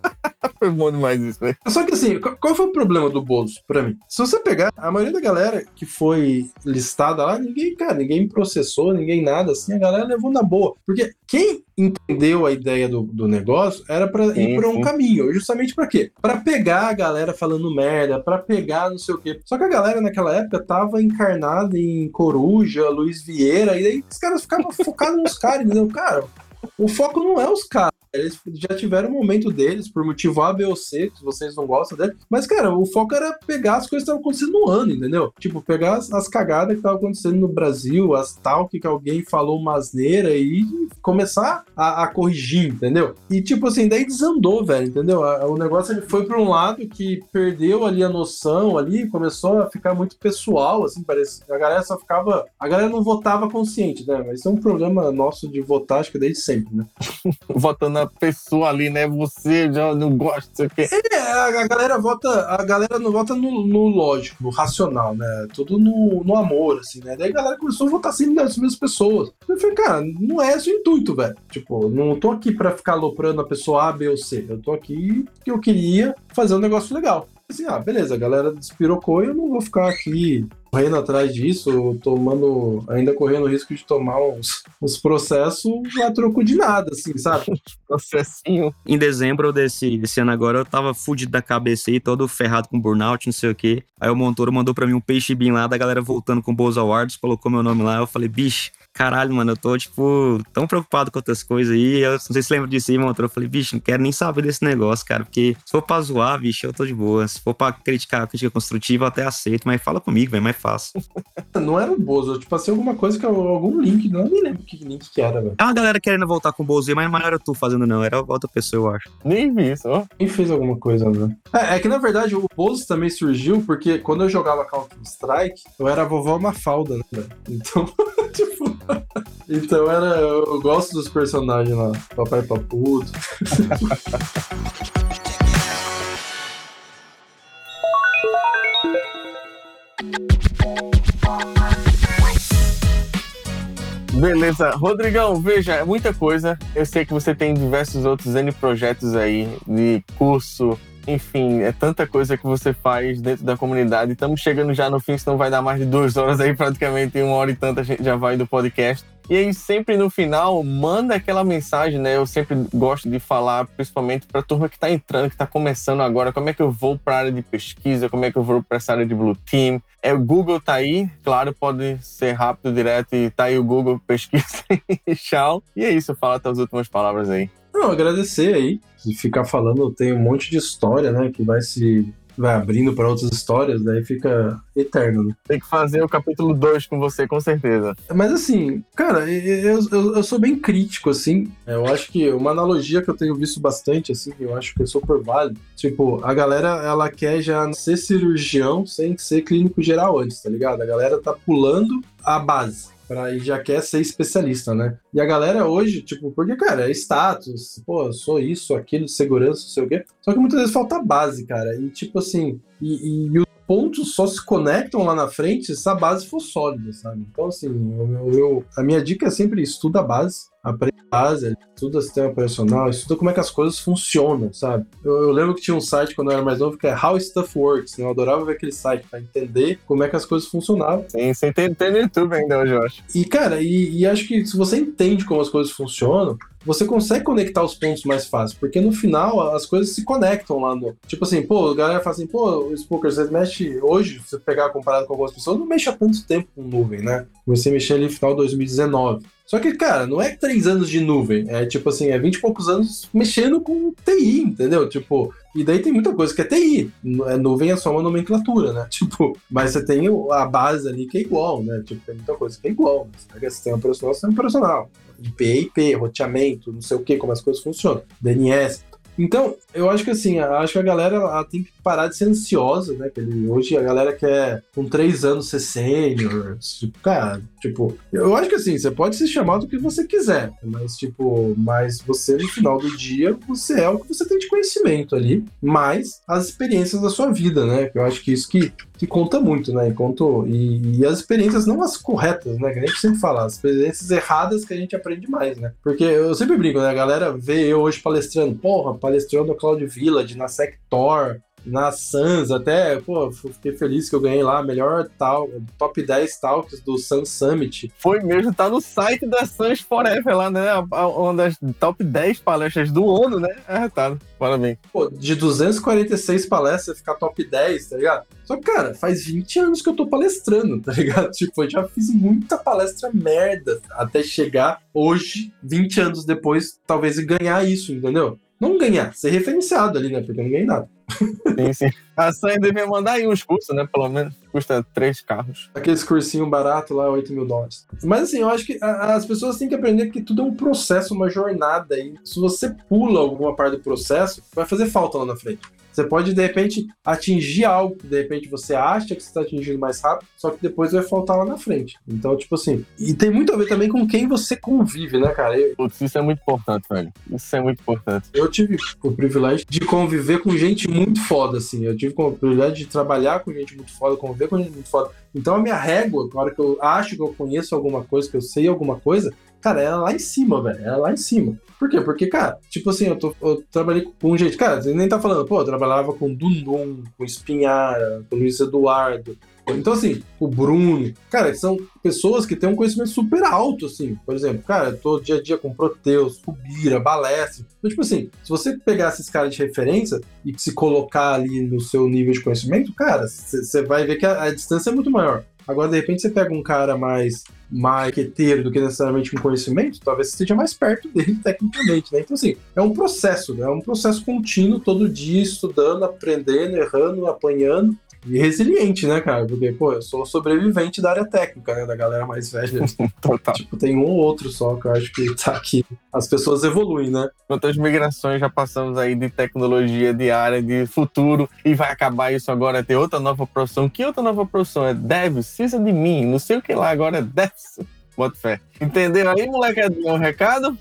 Foi bom demais isso, velho. Só que assim, qual foi o problema do Bozo pra mim? Se você pegar, a maioria da galera que foi listada lá, ninguém, cara, ninguém processou, ninguém nada, assim, a galera levou na boa. Porque quem entendeu a ideia do, do negócio era pra ir por um sim. caminho. Justamente pra quê? Pra pegar a galera falando merda, pra pegar não sei o quê. Só que a galera naquela época tava encarnada em Coruja, Luiz Vieira, e aí os caras ficavam focados nos caras, entendeu? Cara, o foco não é os caras. Eles já tiveram o momento deles, por motivo A, B ou C, que vocês não gostam dele. Mas, cara, o foco era pegar as coisas que estavam acontecendo no ano, entendeu? Tipo, pegar as, as cagadas que estavam acontecendo no Brasil, as tal que alguém falou uma asneira e começar a, a corrigir, entendeu? E, tipo assim, daí desandou, velho, entendeu? O negócio ele foi pra um lado que perdeu ali a noção ali, começou a ficar muito pessoal, assim, parece. A galera só ficava. A galera não votava consciente, né? Mas isso é um problema nosso de votar, acho que desde sempre, né? Votando pessoa ali, né? Você já não gosta, quê. É, a, a galera vota, a galera não vota no, no lógico, no racional, né? Tudo no, no amor, assim, né? Daí a galera começou a votar sempre nas mesmas pessoas. Eu falei, cara, não é esse o intuito, velho. Tipo, não tô aqui pra ficar aloprando a pessoa A, B ou C. Eu tô aqui porque eu queria fazer um negócio legal. Assim, ah, beleza, a galera despirocou e eu não vou ficar aqui correndo atrás disso, tomando, ainda correndo o risco de tomar uns, uns processos a troco de nada, assim, sabe? Processinho. Em dezembro desse, desse ano agora, eu tava fudido da cabeça aí, todo ferrado com burnout, não sei o quê. Aí o Montoro mandou pra mim um peixe bem lá da galera voltando com Boas Awards, colocou meu nome lá. Eu falei, bicho, caralho, mano, eu tô, tipo, tão preocupado com outras coisas aí. Eu não sei se lembra disso aí, Montoro. Eu falei, bicho, não quero nem saber desse negócio, cara, porque se for pra zoar, bicho, eu tô de boa. Se for pra criticar, crítica construtiva, eu até aceito, mas fala comigo, velho, mais fácil. Não era o Bozo, eu te passei alguma coisa que eu- algum link, não me lembro que link que era, velho. É uma galera querendo voltar com o Bozo aí, mas não era tu fazendo, não, era outra pessoa, eu acho. Nem vi isso, ó. Quem fez alguma coisa, né? É, é que na verdade o Bozo também surgiu porque quando eu jogava Counter-Strike, eu era a vovó Mafalda, né? velho? Então, tipo. Então era. Eu gosto dos personagens lá. Papai Papudo. Beleza. Rodrigão, veja, é muita coisa. Eu sei que você tem diversos outros N projetos aí de curso. Enfim, é tanta coisa que você faz dentro da comunidade. Estamos chegando já no fim, senão vai dar mais de duas horas aí, praticamente uma hora e tanta a gente já vai do podcast. E aí, sempre no final, manda aquela mensagem, né? Eu sempre gosto de falar, principalmente para a turma que está entrando, que está começando agora, como é que eu vou para a área de pesquisa, como é que eu vou para essa área de Blue Team. É, o Google tá aí, claro, pode ser rápido, direto, e tá aí o Google, pesquisa e tchau. E é isso, fala tuas últimas palavras aí. Não, agradecer aí. Se ficar falando, tem um monte de história, né? Que vai se. Vai abrindo para outras histórias, daí fica eterno, né? Tem que fazer o capítulo 2 com você, com certeza. Mas assim, cara, eu, eu, eu sou bem crítico, assim. Eu acho que uma analogia que eu tenho visto bastante, assim, eu acho que é super válido. Tipo, a galera, ela quer já ser cirurgião sem ser clínico geral antes, tá ligado? A galera tá pulando a base. Pra, e já quer ser especialista, né? E a galera hoje, tipo, porque, cara, é status, pô, sou isso, aquilo, segurança, não sei o quê. Só que muitas vezes falta base, cara. E, tipo assim, e, e os pontos só se conectam lá na frente se a base for sólida, sabe? Então, assim, eu, eu- a minha dica é sempre estuda a base, aprende a base, estuda sistema operacional, estuda como é que as coisas funcionam, sabe? Eu, eu lembro que tinha um site quando eu era mais novo que é How Stuff Works, né? Eu adorava ver aquele site pra entender como é que as coisas funcionavam. Sim, sem ter, ter no YouTube ainda hoje, eu acho. E, cara, e, e acho que se você entende como as coisas funcionam, você consegue conectar os pontos mais fácil, porque no final as coisas se conectam lá no. Tipo assim, pô, a galera fala assim, pô, Spooker, você mexe hoje, se você pegar comparado com algumas pessoas, não mexe há tanto tempo com nuvem, né? Você mexer ali no final de 2019. Só que, cara, não é três anos de nuvem, é tipo assim, é 20 e poucos anos mexendo com TI, entendeu? Tipo, e daí tem muita coisa que é TI. É, nuvem é só uma nomenclatura, né? Tipo, mas você tem a base ali que é igual, né? Tipo, tem muita coisa que é igual. Você pega sistema operacional, sistema operacional. IP IP, roteamento, não sei o que, como as coisas funcionam. DNS. Então, eu acho que assim, acho que a galera tem que parar de ser ansiosa, né? Hoje a galera quer com três anos ser sênior. Tipo, cara, Tipo, eu acho que assim, você pode se chamar do que você quiser, mas tipo, mas você no final do dia, você é o que você tem de conhecimento ali, mais as experiências da sua vida, né? Eu acho que isso que, que conta muito, né? E, e, e as experiências não as corretas, né? Que a gente sempre fala, as experiências erradas que a gente aprende mais, né? Porque eu sempre brinco, né? A galera vê eu hoje palestrando, porra, palestrando no Cloud Village, na Sector, na Sans, até, pô, fiquei feliz que eu ganhei lá, melhor tal, top 10 talks do Sans Summit. Foi mesmo, tá no site da Sans Forever lá, né? Uma das top 10 palestras do ONU, né? É, tá. Parabéns. Pô, de 246 palestras, ficar top 10, tá ligado? Só que, cara, faz 20 anos que eu tô palestrando, tá ligado? Tipo, eu já fiz muita palestra merda até chegar hoje, 20 anos depois, talvez ganhar isso, entendeu? Não ganhar, ser referenciado ali, né? Porque eu não ganhei nada. Sim, sim. A Sans devia mandar aí uns cursos, né? Pelo menos. Custa três carros. Aqueles cursinho barato lá, 8 mil dólares. Mas assim, eu acho que a- as pessoas têm que aprender que tudo é um processo, uma jornada. E se você pula alguma parte do processo, vai fazer falta lá na frente. Você pode, de repente, atingir algo que de repente você acha que você está atingindo mais rápido, só que depois vai faltar lá na frente. Então, tipo assim. E tem muito a ver também com quem você convive, né, cara? Eu, Putz, isso é muito importante, velho. Isso é muito importante. eu tive o privilégio de conviver com gente muito foda, assim. Eu tive o privilégio de trabalhar com gente muito foda, conviver com gente muito foda. Então a minha régua, na hora que eu acho que eu conheço alguma coisa, que eu sei alguma coisa, cara, ela é lá em cima, velho. Ela é lá em cima. Por quê? Porque, cara, tipo assim, eu, tô, eu trabalhei com gente. Cara, você nem tá falando, pô, eu trabalhava com Dundum, com Espinhara, com Luiz Eduardo. Então, assim, o Bruno, cara, são pessoas que têm um conhecimento super alto, assim. Por exemplo, cara, eu tô dia a dia com Proteus, Cubira, Balestre. Então, tipo assim, se você pegar esses caras de referência e se colocar ali no seu nível de conhecimento, cara, você vai ver que a, a distância é muito maior. Agora, de repente, você pega um cara mais marqueteiro do que necessariamente com conhecimento, talvez você esteja mais perto dele tecnicamente, né? Então, assim, é um processo, né? É um processo contínuo, todo dia estudando, aprendendo, errando, apanhando. E resiliente, né, cara? Porque, pô, eu sou sobrevivente da área técnica, né? Da galera mais velha. Total. tipo, tem um ou outro só que eu acho que tá aqui. As pessoas evoluem, né? Quantas migrações já passamos aí de tecnologia, de área, de futuro, e vai acabar isso agora, ter outra nova profissão. Que outra nova profissão? É dev, precisa de mim, não sei o que lá, agora é dev. Bota fé. Entendeu aí, molecadinho, o recado?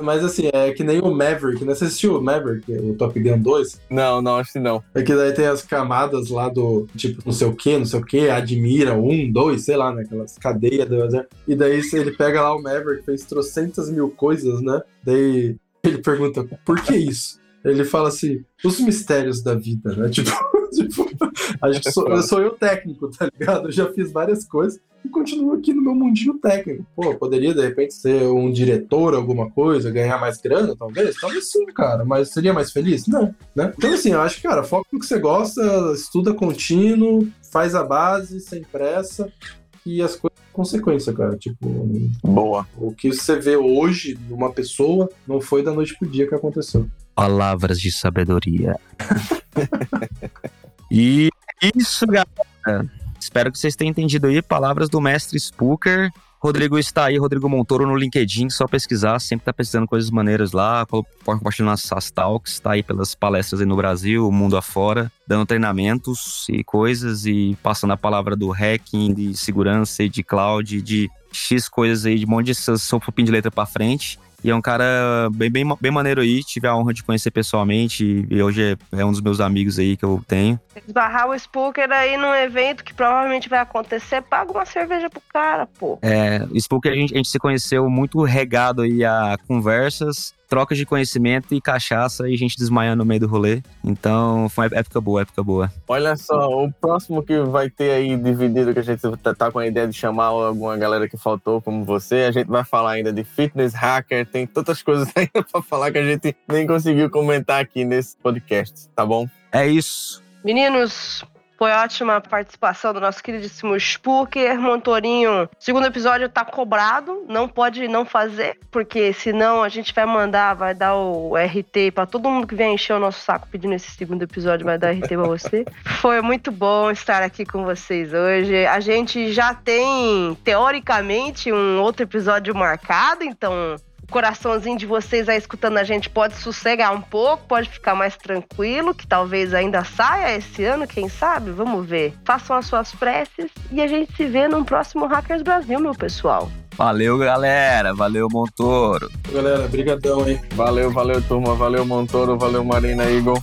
Mas assim, é que nem o Maverick, né? Você assistiu o Maverick, o Top Gun 2? Não, não, acho que não. É que daí tem as camadas lá do, tipo, não sei o que, não sei o que, admira, um, dois, sei lá, né? Aquelas cadeias. E daí ele pega lá o Maverick, fez trocentas mil coisas, né? Daí ele pergunta, por que isso? Ele fala assim, os mistérios da vida, né? Tipo, tipo acho que sou, eu sou eu técnico, tá ligado? Eu já fiz várias coisas e continuo aqui no meu mundinho técnico. Pô, poderia de repente ser um diretor, alguma coisa, ganhar mais grana, talvez? Talvez sim, cara, mas seria mais feliz? Não, né? Então, assim, eu acho que, cara, foca no que você gosta, estuda contínuo, faz a base, sem pressa, e as coisas consequência, cara. Tipo, Boa. o que você vê hoje numa pessoa não foi da noite pro dia que aconteceu. Palavras de sabedoria. e isso, galera. Espero que vocês tenham entendido aí. Palavras do mestre Spooker. Rodrigo está aí, Rodrigo Montoro no LinkedIn, só pesquisar, sempre tá pesquisando coisas maneiras lá, compartilhando as, as talks, tá aí pelas palestras aí no Brasil, mundo afora, dando treinamentos e coisas e passando a palavra do hacking, de segurança e de cloud, de X coisas aí, de um monte de sofopim de letra pra frente. E é um cara bem, bem, bem maneiro aí, tive a honra de conhecer pessoalmente e hoje é, é um dos meus amigos aí que eu tenho. Esbarrar o Spooker aí num evento que provavelmente vai acontecer, paga uma cerveja pro cara, pô. É, o Spooker a gente, a gente se conheceu muito regado aí a conversas, trocas de conhecimento e cachaça e gente desmaiando no meio do rolê. Então foi uma época boa, época boa. Olha só, o próximo que vai ter aí dividido, que a gente tá, tá com a ideia de chamar alguma galera que faltou, como você, a gente vai falar ainda de fitness hacker, tem tantas coisas ainda pra falar que a gente nem conseguiu comentar aqui nesse podcast, tá bom? É isso. Meninos, foi ótima a participação do nosso queridíssimo Spooker. Montorinho, segundo episódio tá cobrado, não pode não fazer, porque senão a gente vai mandar, vai dar o RT pra todo mundo que vem encher o nosso saco pedindo esse segundo episódio, vai dar RT pra você. Foi muito bom estar aqui com vocês hoje. A gente já tem, teoricamente, um outro episódio marcado, então coraçãozinho de vocês aí escutando a gente pode sossegar um pouco, pode ficar mais tranquilo, que talvez ainda saia esse ano, quem sabe? Vamos ver. Façam as suas preces e a gente se vê no próximo Hackers Brasil, meu pessoal. Valeu, galera. Valeu, Montoro. Galera, brigadão aí. Valeu, valeu, turma. Valeu, Montoro. Valeu, Marina Eagle.